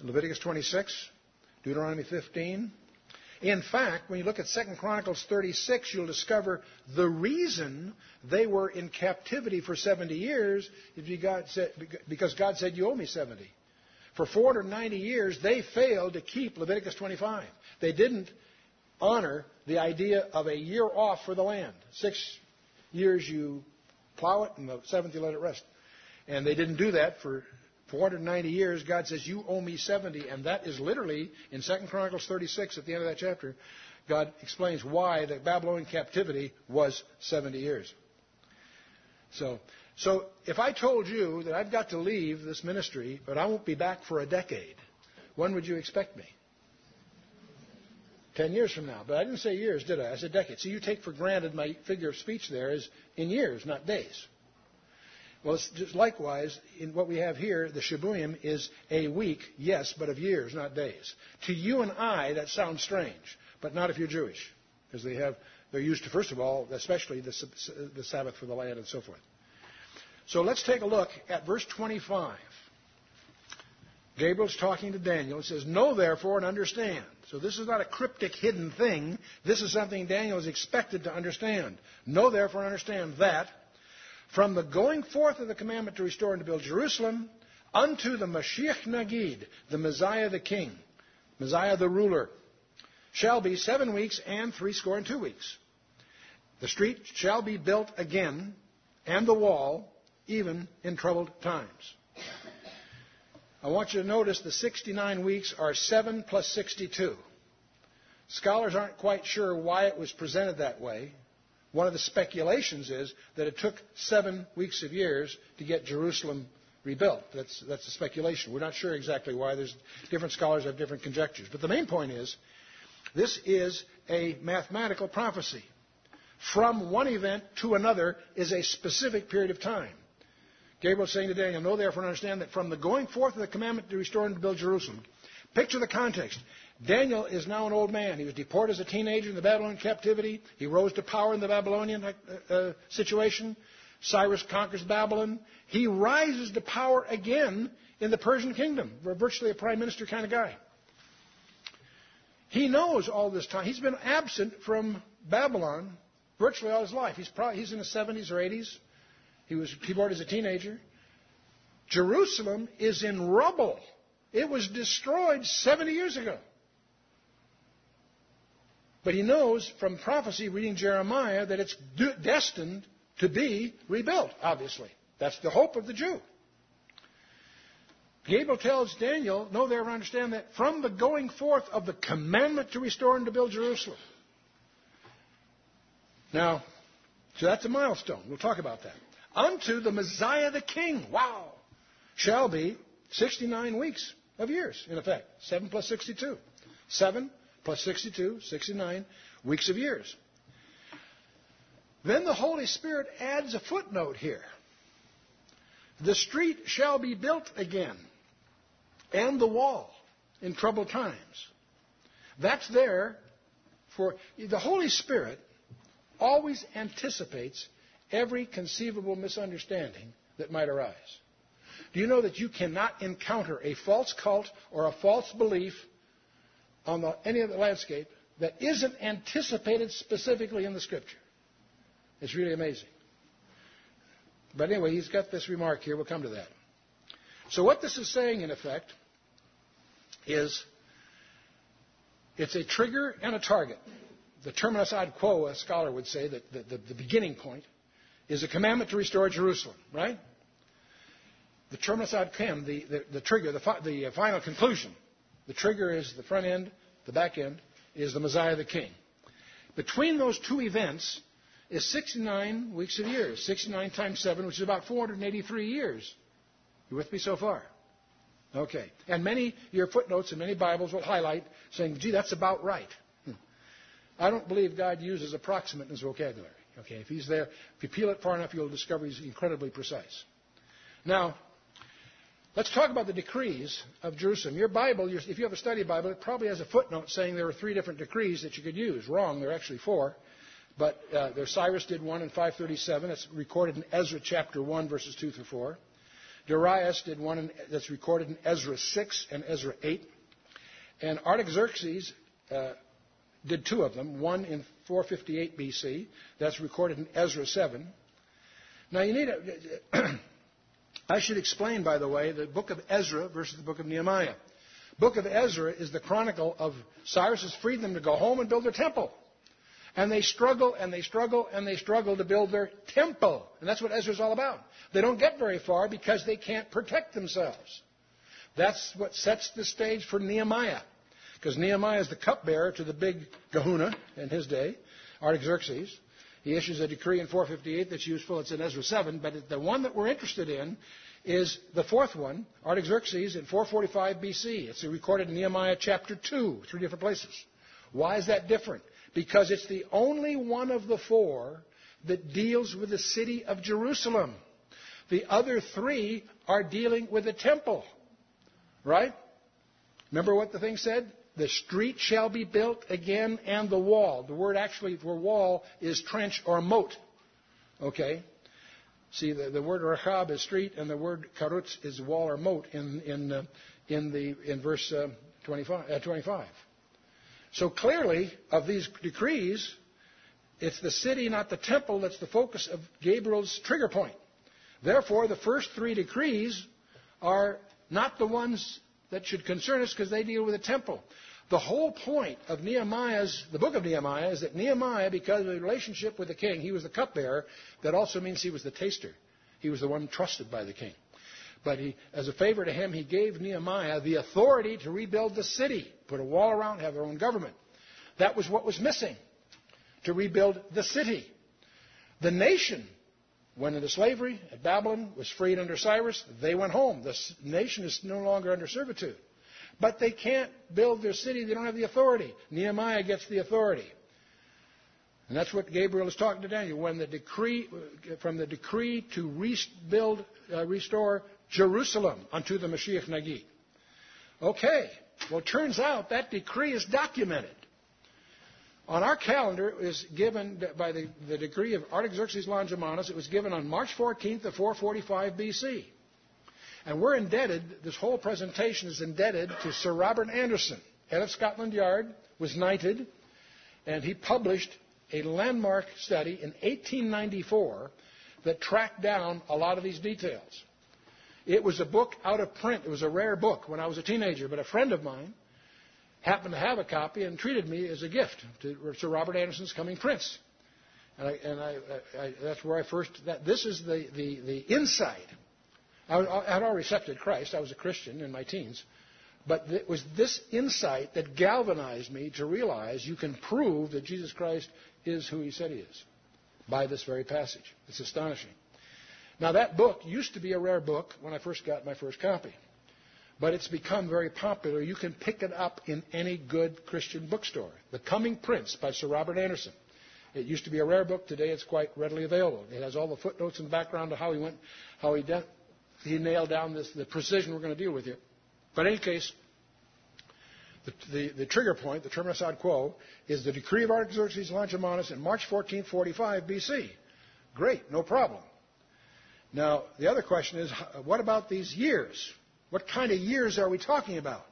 Speaker 1: Leviticus 26, Deuteronomy 15. In fact, when you look at 2 Chronicles 36, you'll discover the reason they were in captivity for 70 years is because God said, You owe me 70. For 490 years, they failed to keep Leviticus 25. They didn't honor the idea of a year off for the land. Six years you plow it, and the seventh you let it rest. And they didn't do that for 490 years. God says, You owe me 70. And that is literally in 2 Chronicles 36 at the end of that chapter. God explains why the Babylonian captivity was 70 years. So so if I told you that I've got to leave this ministry, but I won't be back for a decade, when would you expect me? Ten years from now. But I didn't say years, did I? I said decades. So you take for granted my figure of speech there is in years, not days. Well, likewise, in what we have here, the Shibuim is a week, yes, but of years, not days. To you and I, that sounds strange, but not if you're Jewish, because they have, they're used to, first of all, especially the, the Sabbath for the land and so forth. So let's take a look at verse 25. Gabriel's talking to Daniel. He says, Know therefore and understand. So this is not a cryptic hidden thing. This is something Daniel is expected to understand. Know therefore and understand that from the going forth of the commandment to restore and to build Jerusalem unto the Mashiach Nagid, the Messiah the King, Messiah the ruler, shall be seven weeks and threescore and two weeks. The street shall be built again, and the wall, even in troubled times. I want you to notice the 69 weeks are 7 plus 62. Scholars aren't quite sure why it was presented that way. One of the speculations is that it took seven weeks of years to get Jerusalem rebuilt. That's, that's a speculation. We're not sure exactly why. There's different scholars have different conjectures. But the main point is, this is a mathematical prophecy. From one event to another is a specific period of time. Gabriel saying to Daniel, Know therefore and understand that from the going forth of the commandment to restore and to build Jerusalem. Picture the context. Daniel is now an old man. He was deported as a teenager in the Babylonian captivity. He rose to power in the Babylonian uh, uh, situation. Cyrus conquers Babylon. He rises to power again in the Persian kingdom, virtually a prime minister kind of guy. He knows all this time. He's been absent from Babylon virtually all his life. He's, probably, he's in his 70s or 80s. He was keyboard as a teenager. Jerusalem is in rubble. It was destroyed 70 years ago. But he knows from prophecy, reading Jeremiah, that it's destined to be rebuilt, obviously. That's the hope of the Jew. Gabriel tells Daniel, know therefore understand that from the going forth of the commandment to restore and to build Jerusalem. Now, so that's a milestone. We'll talk about that unto the Messiah the King. Wow. Shall be 69 weeks of years, in effect. 7 plus 62. 7 plus 62, 69 weeks of years. Then the Holy Spirit adds a footnote here. The street shall be built again, and the wall in troubled times. That's there for the Holy Spirit always anticipates every conceivable misunderstanding that might arise. Do you know that you cannot encounter a false cult or a false belief on the, any of the landscape that isn't anticipated specifically in the Scripture? It's really amazing. But anyway, he's got this remark here. We'll come to that. So, what this is saying, in effect, is it's a trigger and a target. The terminus ad quo, a scholar would say, that the, the, the beginning point, is a commandment to restore Jerusalem, right? The terminus ad quem, the, the, the trigger, the, the final conclusion. The trigger is the front end, the back end is the Messiah the King. Between those two events is 69 weeks of years. 69 times 7, which is about 483 years. You with me so far? Okay. And many, your footnotes in many Bibles will highlight saying, gee, that's about right. Hmm. I don't believe God uses approximate in his vocabulary. Okay. If he's there, if you peel it far enough, you'll discover he's incredibly precise. Now, let's talk about the decrees of Jerusalem. Your Bible, if you have a study Bible, it probably has a footnote saying there are three different decrees that you could use. Wrong. There are actually four. But uh, there, Cyrus did one in 537. It's recorded in Ezra chapter 1, verses 2 through 4. Darius did one in, that's recorded in Ezra 6 and Ezra 8. And Artaxerxes uh, did two of them, one in 458 BC, that's recorded in Ezra 7. Now you need a, I should explain, by the way, the book of Ezra versus the book of Nehemiah. Book of Ezra is the chronicle of Cyrus's freedom to go home and build their temple. And they struggle and they struggle and they struggle to build their temple. And that's what Ezra's all about. They don't get very far because they can't protect themselves. That's what sets the stage for Nehemiah. Because Nehemiah is the cupbearer to the big kahuna in his day, Artaxerxes. He issues a decree in 458 that's useful. It's in Ezra 7. But the one that we're interested in is the fourth one, Artaxerxes, in 445 BC. It's recorded in Nehemiah chapter 2, three different places. Why is that different? because it's the only one of the four that deals with the city of Jerusalem. The other three are dealing with the temple. Right? Remember what the thing said? The street shall be built again and the wall. The word actually for wall is trench or moat. Okay? See, the, the word rachab is street and the word karutz is wall or moat in, in, uh, in, the, in verse uh, 25, uh, 25. So clearly, of these decrees, it's the city, not the temple, that's the focus of Gabriel's trigger point. Therefore, the first three decrees are not the ones that should concern us because they deal with the temple. The whole point of Nehemiah's, the book of Nehemiah, is that Nehemiah, because of the relationship with the king, he was the cupbearer. That also means he was the taster. He was the one trusted by the king. But he, as a favor to him, he gave Nehemiah the authority to rebuild the city, put a wall around, have their own government. That was what was missing to rebuild the city. The nation went into slavery at Babylon, was freed under Cyrus. They went home. The nation is no longer under servitude. But they can't build their city. They don't have the authority. Nehemiah gets the authority. And that's what Gabriel is talking to Daniel. When the decree, from the decree to rebuild, uh, restore Jerusalem unto the Mashiach Nagi. Okay. Well, it turns out that decree is documented. On our calendar, it was given by the, the decree of Artaxerxes Longimanus. It was given on March 14th of 445 BC. And we're indebted, this whole presentation is indebted to Sir Robert Anderson, head of Scotland Yard, was knighted, and he published a landmark study in 1894 that tracked down a lot of these details. It was a book out of print. It was a rare book when I was a teenager, but a friend of mine happened to have a copy and treated me as a gift to Sir Robert Anderson's Coming Prince. And, I, and I, I, that's where I first, that, this is the, the, the insight. I, had already accepted Christ. I was a Christian in my teens. But it was this insight that galvanized me to realize you can prove that Jesus Christ is who he said he is by this very passage. It's astonishing. Now, that book used to be a rare book when I first got my first copy, but it's become very popular. You can pick it up in any good Christian bookstore. The Coming Prince by Sir Robert Anderson. It used to be a rare book. Today it's quite readily available. It has all the footnotes and background of how he went, how he, de- he nailed down this, the precision we're going to deal with here. But in any case, the, the, the, trigger point, the terminus ad quo, is the decree of Artaxerxes Longimanus in March 1445 BC. Great, no problem. Now, the other question is, what about these years? What kind of years are we talking about?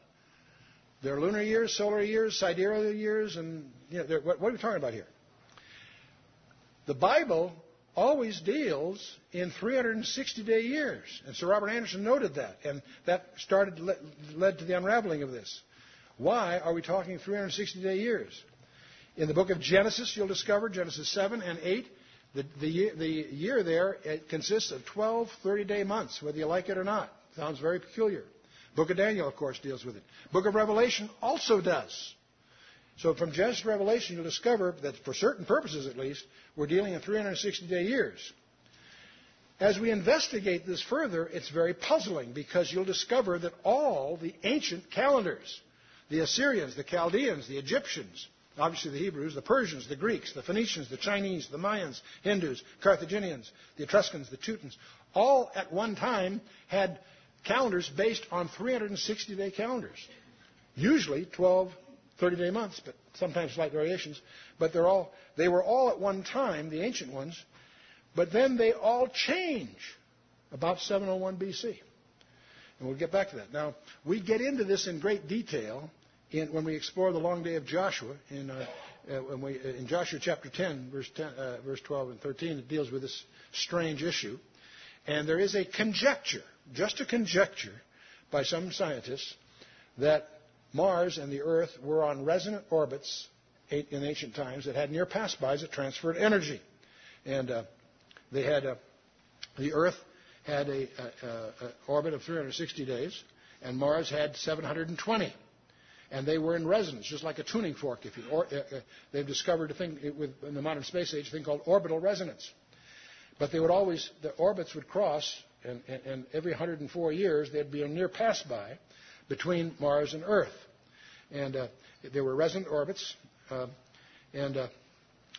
Speaker 1: They're lunar years, solar years, sidereal years, and you know, what, what are we talking about here? The Bible always deals in 360 day years. And Sir Robert Anderson noted that. And that started, led to the unraveling of this. Why are we talking 360 day years? In the book of Genesis, you'll discover, Genesis 7 and 8, the, the, year, the year there it consists of 12 30 day months, whether you like it or not. Sounds very peculiar. Book of Daniel, of course, deals with it. Book of Revelation also does. So from Genesis to Revelation, you'll discover that for certain purposes at least, we're dealing in 360 day years. As we investigate this further, it's very puzzling because you'll discover that all the ancient calendars, the Assyrians, the Chaldeans, the Egyptians, obviously the Hebrews, the Persians, the Greeks, the Phoenicians, the Chinese, the Mayans, Hindus, Carthaginians, the Etruscans, the Teutons, all at one time had calendars based on 360 day calendars. Usually 12, 30 day months, but sometimes slight variations. But they're all, they were all at one time, the ancient ones, but then they all change about 701 BC. And we'll get back to that. Now, we get into this in great detail in, when we explore the long day of Joshua in, uh, uh, we, uh, in Joshua chapter 10 verse, 10, uh, verse 12 and 13. It deals with this strange issue. And there is a conjecture, just a conjecture, by some scientists that Mars and the Earth were on resonant orbits in ancient times that had near pass-bys that transferred energy. And uh, they had a, the Earth had a, a, a, orbit of 360 days, and Mars had 720 and they were in resonance, just like a tuning fork. If you, or, uh, uh, they've discovered a thing with, in the modern space age, a thing called orbital resonance. But they would always, the orbits would cross, and, and, and every 104 years there'd be a near pass by between Mars and Earth. And uh, there were resonant orbits, uh, and uh,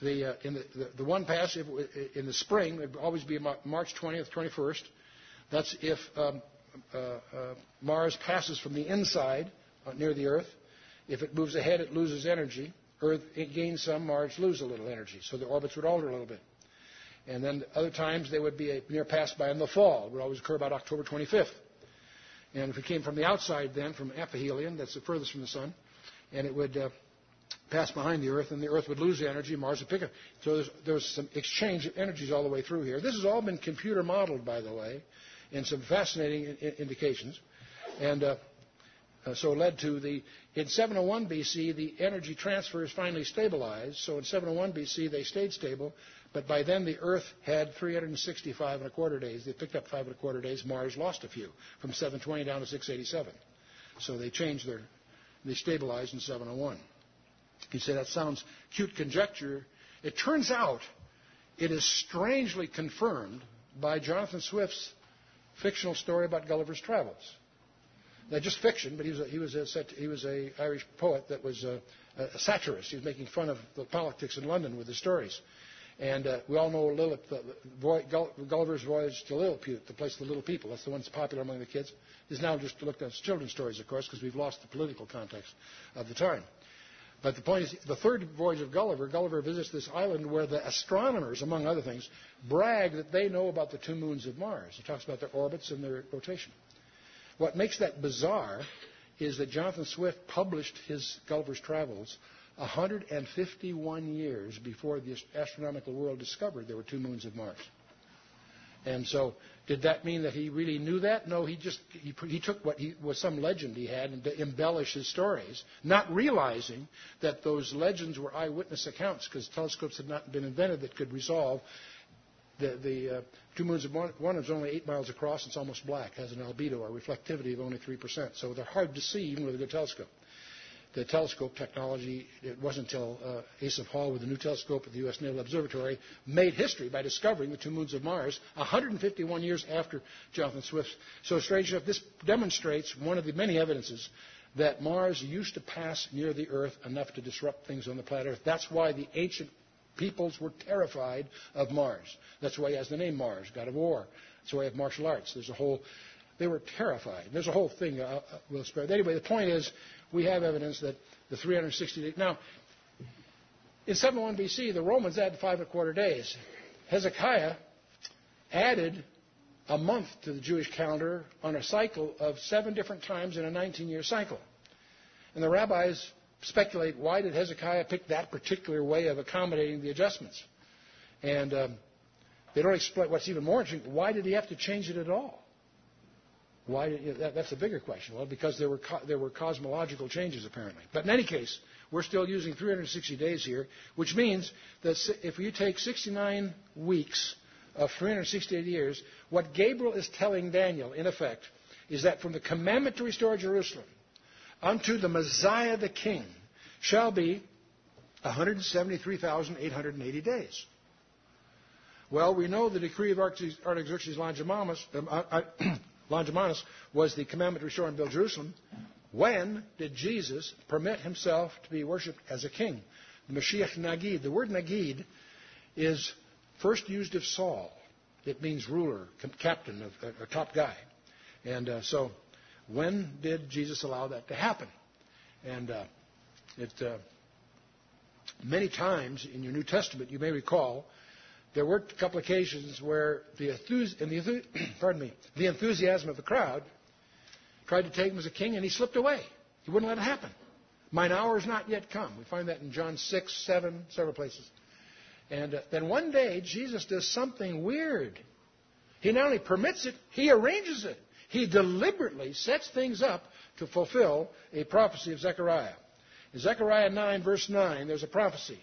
Speaker 1: the, uh, in the, the, the, one pass in the spring would always be March 20th, 21st. That's if um, Mars passes from the inside near the Earth if it moves ahead, it loses energy. Earth gains some, Mars loses a little energy. So the orbits would alter a little bit. And then other times they would be a near pass by in the fall. It would always occur about October 25th. And if it came from the outside then, from aphelion, that's the furthest from the sun, and it would uh, pass behind the Earth, and the Earth would lose energy, Mars would pick up. So there's, there's some exchange of energies all the way through here. This has all been computer modeled, by the way, and some fascinating in- indications. And uh, uh, so led to the, in 701 BC, the energy transfer is finally stabilized. So in 701 BC, they stayed stable, but by then the Earth had 365 and a quarter days. They picked up five and a quarter days. Mars lost a few, from 720 down to 687. So they changed their, they stabilized in 701. You say that sounds cute conjecture. It turns out it is strangely confirmed by Jonathan Swift's fictional story about Gulliver's Travels. Now, just fiction, but he was a, he was a, he was a Irish poet that was a, a satirist. He was making fun of the politics in London with his stories. And uh, we all know Lillip, uh, Gulliver's Voyage to Lilliput, the place of the little people. That's the one that's popular among the kids. Is now just looked at as children's stories, of course, because we've lost the political context of the time. But the point is, the third voyage of Gulliver, Gulliver visits this island where the astronomers, among other things, brag that they know about the two moons of Mars. He talks about their orbits and their rotation. What makes that bizarre is that Jonathan Swift published his Gulliver's Travels 151 years before the astronomical world discovered there were two moons of Mars. And so, did that mean that he really knew that? No, he just he, he took what he, was some legend he had and to embellish his stories, not realizing that those legends were eyewitness accounts because telescopes had not been invented that could resolve the, the uh, two moons of Mars. one, is only eight miles across. It's almost black. Has an albedo or reflectivity of only three percent. So they're hard to see even with a good telescope. The telescope technology, it wasn't until uh, Asaph Hall with the new telescope at the U.S. Naval Observatory made history by discovering the two moons of Mars 151 years after Jonathan Swift's. So strange enough, this demonstrates one of the many evidences that Mars used to pass near the Earth enough to disrupt things on the planet Earth. That's why the ancient Peoples were terrified of Mars. That's why he has the name Mars, god of war. That's why he has martial arts. There's a whole, they were terrified. There's a whole thing uh, uh we'll spare. Anyway, the point is, we have evidence that the 360 days. Now, in 71 BC, the Romans added five and a quarter days. Hezekiah added a month to the Jewish calendar on a cycle of seven different times in a 19 year cycle. And the rabbis speculate why did Hezekiah pick that particular way of accommodating the adjustments? And um, they don't explain what's even more interesting why did he have to change it at all? Why you know, that, that's a bigger question. Well, because there were, there were cosmological changes apparently. But in any case, we're still using 360 days here, which means that if you take 69 weeks of 368 years, what Gabriel is telling Daniel, in effect, is that from the commandment to restore Jerusalem unto the Messiah the King shall be 173,880 days. Well, we know the decree of Artaxerxes Longimanus, um, uh, uh, Longimanus was the commandment to restore and build Jerusalem. When did Jesus permit himself to be worshipped as a king? The Mashiach Nagid. The word Nagid is first used of Saul. It means ruler, captain, a, a top guy. And uh, so, when did Jesus allow that to happen? And uh, it, uh, many times in your New Testament, you may recall, there were a couple occasions where the, the, pardon me, the enthusiasm of the crowd tried to take him as a king, and he slipped away. He wouldn't let it happen. Mine hour has not yet come. We find that in John 6, 7, several places. And uh, then one day, Jesus does something weird. He not only permits it, he arranges it. He deliberately sets things up to fulfill a prophecy of Zechariah. In Zechariah 9, verse 9, there's a prophecy.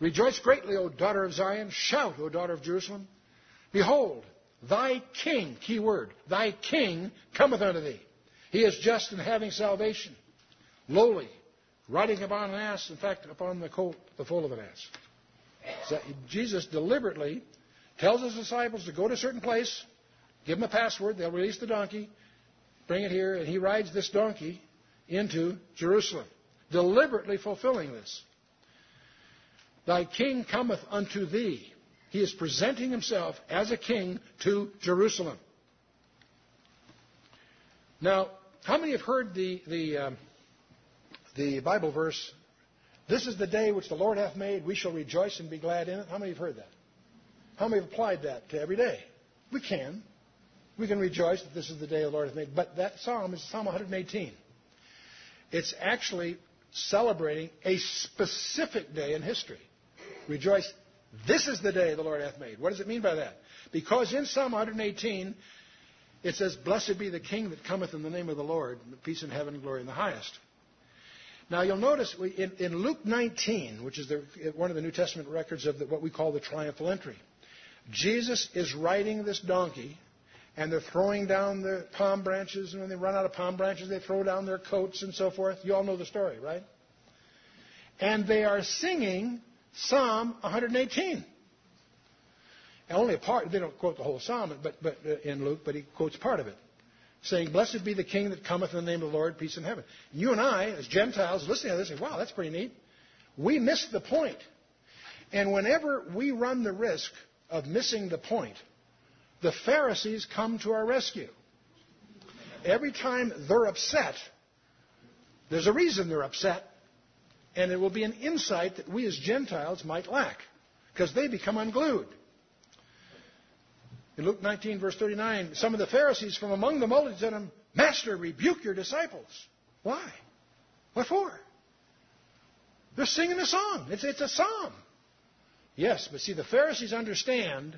Speaker 1: Rejoice greatly, O daughter of Zion. Shout, O daughter of Jerusalem. Behold, thy king, key word, thy king cometh unto thee. He is just and having salvation, lowly, riding upon an ass, in fact, upon the colt, the foal of an ass. So Jesus deliberately tells his disciples to go to a certain place, give them a password, they'll release the donkey, bring it here, and he rides this donkey into Jerusalem, deliberately fulfilling this. Thy king cometh unto thee. He is presenting himself as a king to Jerusalem. Now, how many have heard the, the, um, the Bible verse this is the day which the Lord hath made. We shall rejoice and be glad in it. How many have heard that? How many have applied that to every day? We can. We can rejoice that this is the day the Lord hath made. But that psalm is Psalm 118. It's actually celebrating a specific day in history. Rejoice. This is the day the Lord hath made. What does it mean by that? Because in Psalm 118, it says, Blessed be the King that cometh in the name of the Lord, peace in heaven and glory in the highest. Now you'll notice in, Luke 19, which is the, one of the New Testament records of what we call the triumphal entry, Jesus is riding this donkey, and they're throwing down the palm branches, and when they run out of palm branches, they throw down their coats and so forth. You all know the story, right? And they are singing Psalm 118. And only a part, they don't quote the whole psalm but, but, uh, in Luke, but he quotes part of it saying, Blessed be the King that cometh in the name of the Lord, peace in heaven. You and I, as Gentiles, listening to this, say, Wow, that's pretty neat. We missed the point. And whenever we run the risk of missing the point, the Pharisees come to our rescue. Every time they're upset, there's a reason they're upset, and it will be an insight that we as Gentiles might lack, because they become unglued. In Luke 19, verse 39, some of the Pharisees from among the multitude said to him, Master, rebuke your disciples. Why? What for? They're singing a song. It's, it's a psalm. Yes, but see, the Pharisees understand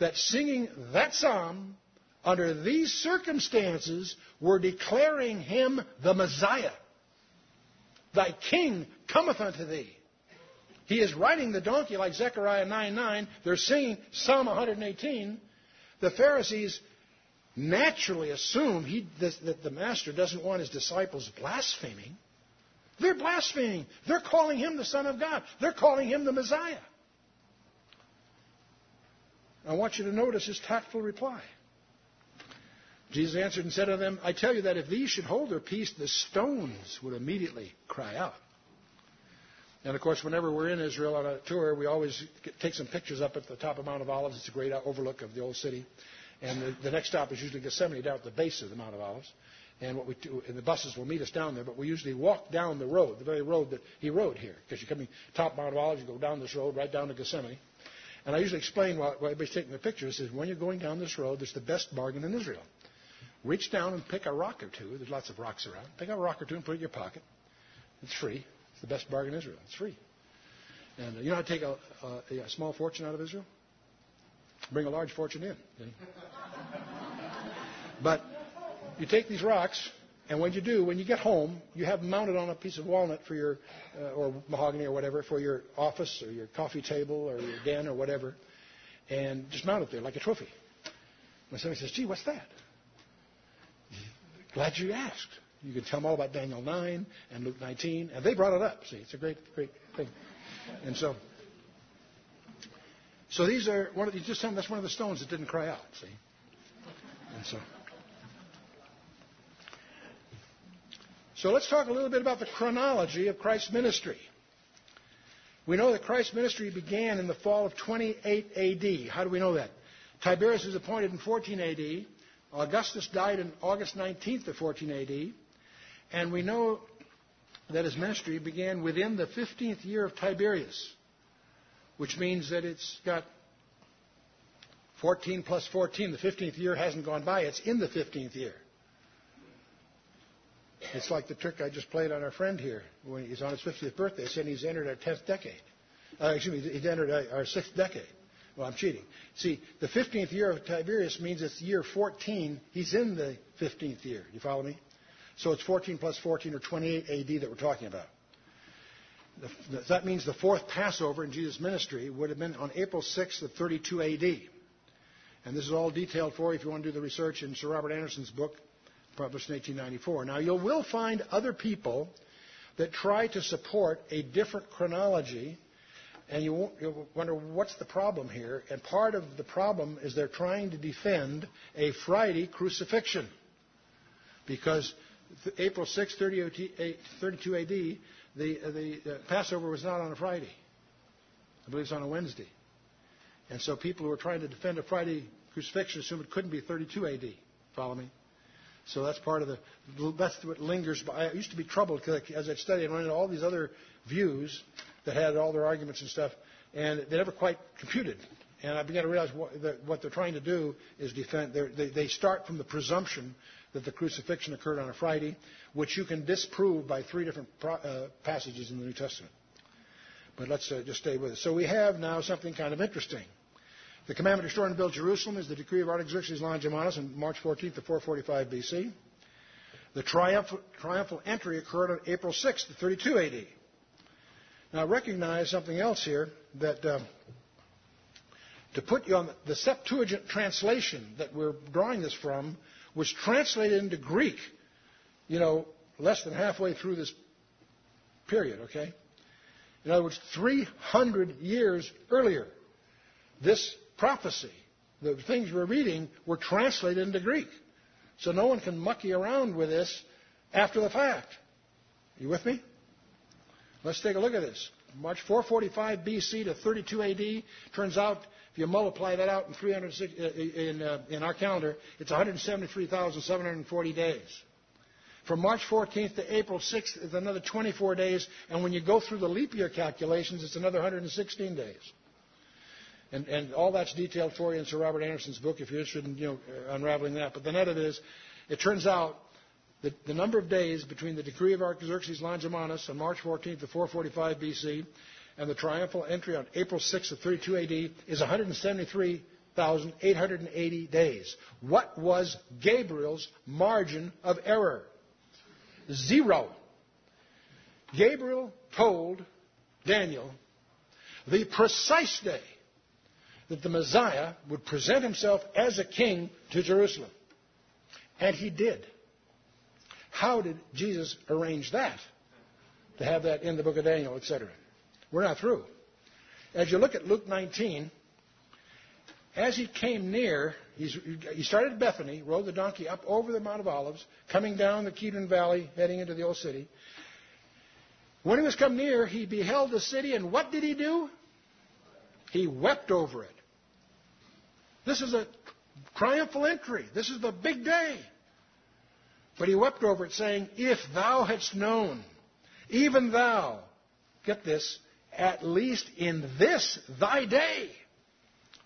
Speaker 1: that singing that psalm under these circumstances were declaring him the Messiah. Thy king cometh unto thee. He is riding the donkey like Zechariah 9 9. They're singing Psalm 118 the Pharisees naturally assume he, that the master doesn't want his disciples blaspheming. They're blaspheming. They're calling him the Son of God. They're calling him the Messiah. I want you to notice his tactful reply. Jesus answered and said to them, I tell you that if these should hold their peace, the stones would immediately cry out. And of course, whenever we're in Israel on a tour, we always get, take some pictures up at the top of Mount of Olives. It's a great overlook of the old city. And the, the next stop is usually Gethsemane down at the base of the Mount of Olives. And what we do, and the buses will meet us down there, but we usually walk down the road, the very road that he rode here. Because you come in top Mount of Olives, you go down this road right down to Gethsemane. And I usually explain while, while everybody's taking the pictures is when you're going down this road, there's the best bargain in Israel. Reach down and pick a rock or two. There's lots of rocks around. Pick a rock or two and put it in your pocket. It's free. It's the best bargain in Israel. It's free. And uh, you know how to take a, a, a, small fortune out of Israel? Bring a large fortune in. Okay? but you take these rocks, and when you do, when you get home, you have them mounted on a piece of walnut for your, uh, or mahogany or whatever, for your office or your coffee table or your den or whatever, and just mount it there like a trophy. When somebody says, gee, what's that? Glad you asked. You can tell them all about Daniel 9 and Luke 19, and they brought it up. See, it's a great, great thing. And so, so these are one of the, just that's one of the stones that didn't cry out. See, and so. So let's talk a little bit about the chronology of Christ's ministry. We know that Christ's ministry began in the fall of 28 AD. How do we know that? Tiberius was appointed in 14 AD. Augustus died in August 19th of 14 AD. And we know that his ministry began within the 15th year of Tiberius, which means that it's got 14 plus 14. The 15th year hasn't gone by, it's in the 15th year. It's like the trick I just played on our friend here when he's on his 50th birthday, saying he's entered our 10th decade. Uh, excuse me, he's entered our sixth decade. Well, I'm cheating. See, the 15th year of Tiberius means it's year 14. He's in the 15th year. You follow me? So it's 14 plus 14 or 28 AD that we're talking about. That means the fourth Passover in Jesus' ministry would have been on April 6th of 32 AD. And this is all detailed for you if you want to do the research in Sir Robert Anderson's book, published in 1894. Now, you will find other people that try to support a different chronology, and you will wonder what's the problem here. And part of the problem is they're trying to defend a Friday crucifixion. Because April 6, 32 AD, the, the uh, Passover was not on a Friday. I believe it's on a Wednesday. And so people who were trying to defend a Friday crucifixion assumed it couldn't be 32 AD. Follow me? So that's part of the, that's what lingers. I used to be troubled because as I studied, I into all these other views that had all their arguments and stuff, and they never quite computed. And I began to realize what, what they're trying to do is defend. They, they start from the presumption that the crucifixion occurred on a Friday, which you can disprove by three different pro, uh, passages in the New Testament. But let's uh, just stay with it. So we have now something kind of interesting. The commandment to restore and build Jerusalem is the decree of Artaxerxes Longimanus on March 14th of 445 BC. The triumphal, triumphal entry occurred on April 6th of 32 AD. Now recognize something else here that uh, to put you on the Septuagint translation that we're drawing this from was translated into Greek, you know, less than halfway through this period, okay? In other words, 300 years earlier, this prophecy, the things we're reading, were translated into Greek. So no one can mucky around with this after the fact. Are you with me? Let's take a look at this. March 445 BC to 32 AD. Turns out if you multiply that out in, 306, uh, in, uh, in our calendar, it's 173,740 days. From March 14th to April 6th is another 24 days, and when you go through the leap year calculations, it's another 116 days. And, and all that's detailed for you in Sir Robert Anderson's book if you're interested in you know, unraveling that. But the net of it is, it turns out that the number of days between the decree of Artaxerxes Longimanus on March 14th to 445 BC and the triumphal entry on April 6th of 32 AD is 173,880 days. What was Gabriel's margin of error? Zero. Gabriel told Daniel the precise day that the Messiah would present himself as a king to Jerusalem. And he did. How did Jesus arrange that? To have that in the book of Daniel, etc. We're not through. As you look at Luke 19, as he came near, he started Bethany, rode the donkey up over the Mount of Olives, coming down the Kidron Valley, heading into the old city. When he was come near, he beheld the city, and what did he do? He wept over it. This is a triumphal entry. This is the big day. But he wept over it, saying, If thou hadst known, even thou, get this, at least in this thy day,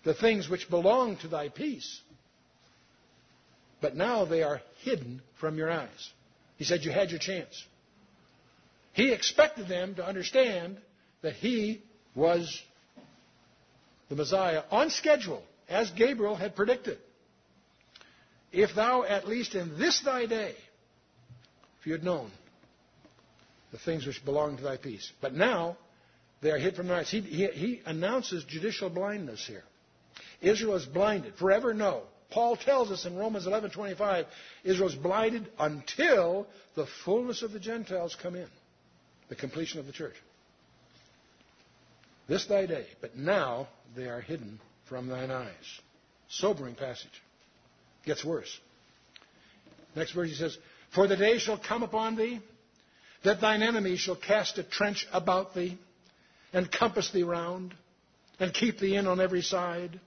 Speaker 1: the things which belong to thy peace. But now they are hidden from your eyes. He said, You had your chance. He expected them to understand that he was the Messiah on schedule, as Gabriel had predicted. If thou, at least in this thy day, if you had known the things which belong to thy peace. But now they are hid from their eyes. He, he, he announces judicial blindness here. Israel is blinded. Forever, no. Paul tells us in Romans 11:25, Israel is blinded until the fullness of the Gentiles come in, the completion of the church. This thy day, but now they are hidden from thine eyes. Sobering passage. Gets worse. Next verse he says, For the day shall come upon thee that thine enemies shall cast a trench about thee and compass thee round and keep thee in on every side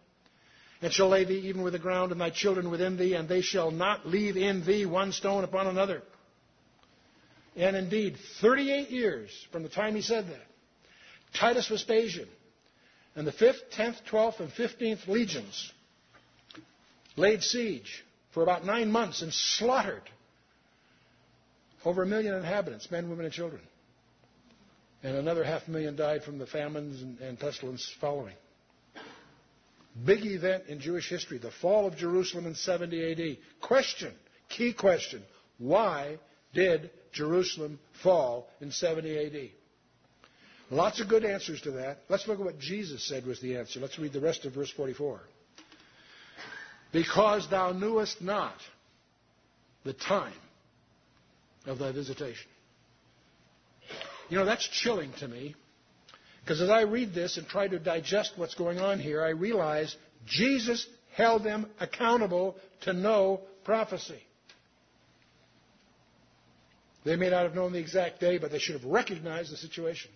Speaker 1: and shall lay thee even with the ground and thy children within thee and they shall not leave in thee one stone upon another. And indeed, 38 years from the time he said that, Titus Vespasian and the 5th, 10th, 12th, and 15th legions laid siege for about nine months and slaughtered over a million inhabitants, men, women, and children. And another half million died from the famines and, and pestilence following. Big event in Jewish history, the fall of Jerusalem in 70 AD. Question, key question, why did Jerusalem fall in 70 AD? Lots of good answers to that. Let's look at what Jesus said was the answer. Let's read the rest of verse 44. Because thou knewest not the time of thy visitation. You know, that's chilling to me. Because as I read this and try to digest what's going on here, I realize Jesus held them accountable to know prophecy. They may not have known the exact day, but they should have recognized the situation.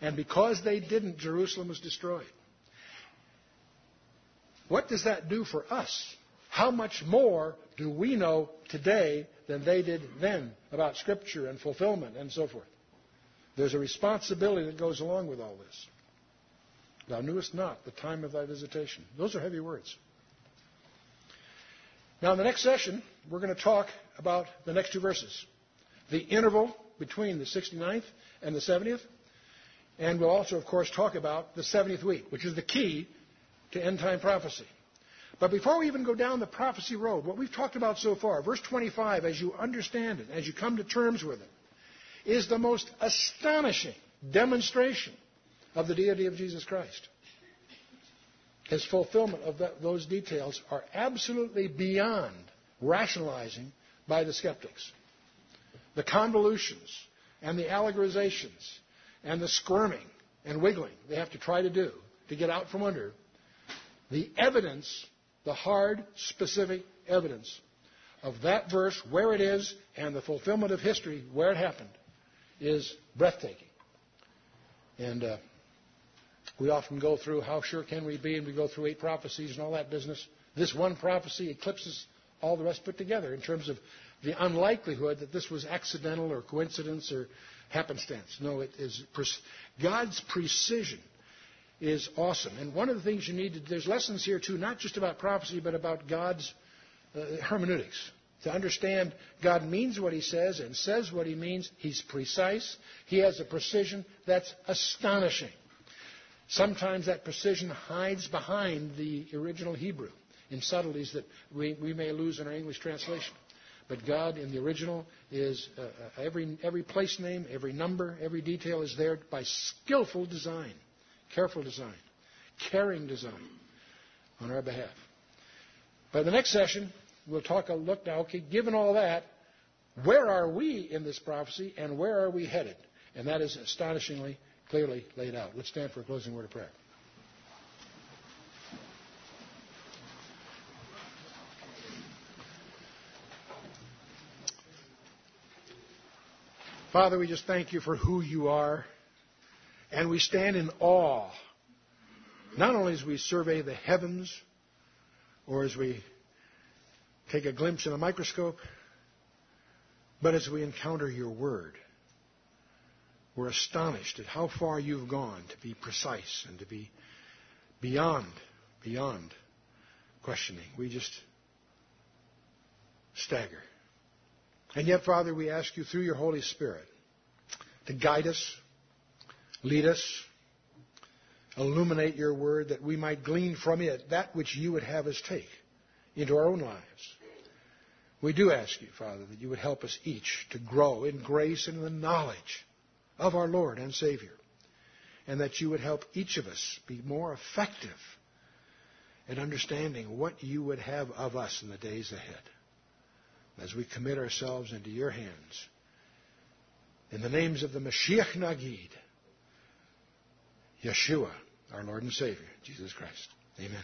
Speaker 1: And because they didn't, Jerusalem was destroyed. What does that do for us? How much more do we know today than they did then about Scripture and fulfillment and so forth? There's a responsibility that goes along with all this. Thou knewest not the time of thy visitation. Those are heavy words. Now, in the next session, we're going to talk about the next two verses the interval between the 69th and the 70th. And we'll also, of course, talk about the 70th week, which is the key to end time prophecy. But before we even go down the prophecy road, what we've talked about so far, verse 25, as you understand it, as you come to terms with it, is the most astonishing demonstration of the deity of Jesus Christ. His fulfillment of that, those details are absolutely beyond rationalizing by the skeptics. The convolutions and the allegorizations and the squirming and wiggling they have to try to do to get out from under the evidence the hard, specific evidence of that verse, where it is, and the fulfillment of history, where it happened, is breathtaking. And uh, we often go through how sure can we be, and we go through eight prophecies and all that business. This one prophecy eclipses all the rest put together in terms of the unlikelihood that this was accidental or coincidence or happenstance. No, it is God's precision is awesome. And one of the things you need to, there's lessons here too, not just about prophecy, but about God's uh, hermeneutics. To understand God means what he says and says what he means. He's precise. He has a precision that's astonishing. Sometimes that precision hides behind the original Hebrew in subtleties that we, we may lose in our English translation. But God in the original is uh, uh every, every place name, every number, every detail is there by skillful design. Careful design, caring design on our behalf. By the next session, we'll talk a look now, okay, given all that, where are we in this prophecy and where are we headed? And that is astonishingly clearly laid out. Let's stand for a closing word of prayer. Father, we just thank you for who you are. And we stand in awe, not only as we survey the heavens or as we take a glimpse in a microscope, but as we encounter your word. We're astonished at how far you've gone to be precise and to be beyond, beyond questioning. We just stagger. And yet, Father, we ask you through your Holy Spirit to guide us, lead us, illuminate your word that we might glean from it that which you would have us take into our own lives. We do ask you, Father, that you would help us each to grow in grace and in the knowledge of our Lord and Savior. And that you would help each of us be more effective in understanding what you would have of us in the days ahead. As we commit ourselves into your hands. In the names of the Mashiach Nagid, Yeshua, our Lord and Savior, Jesus Christ. Amen.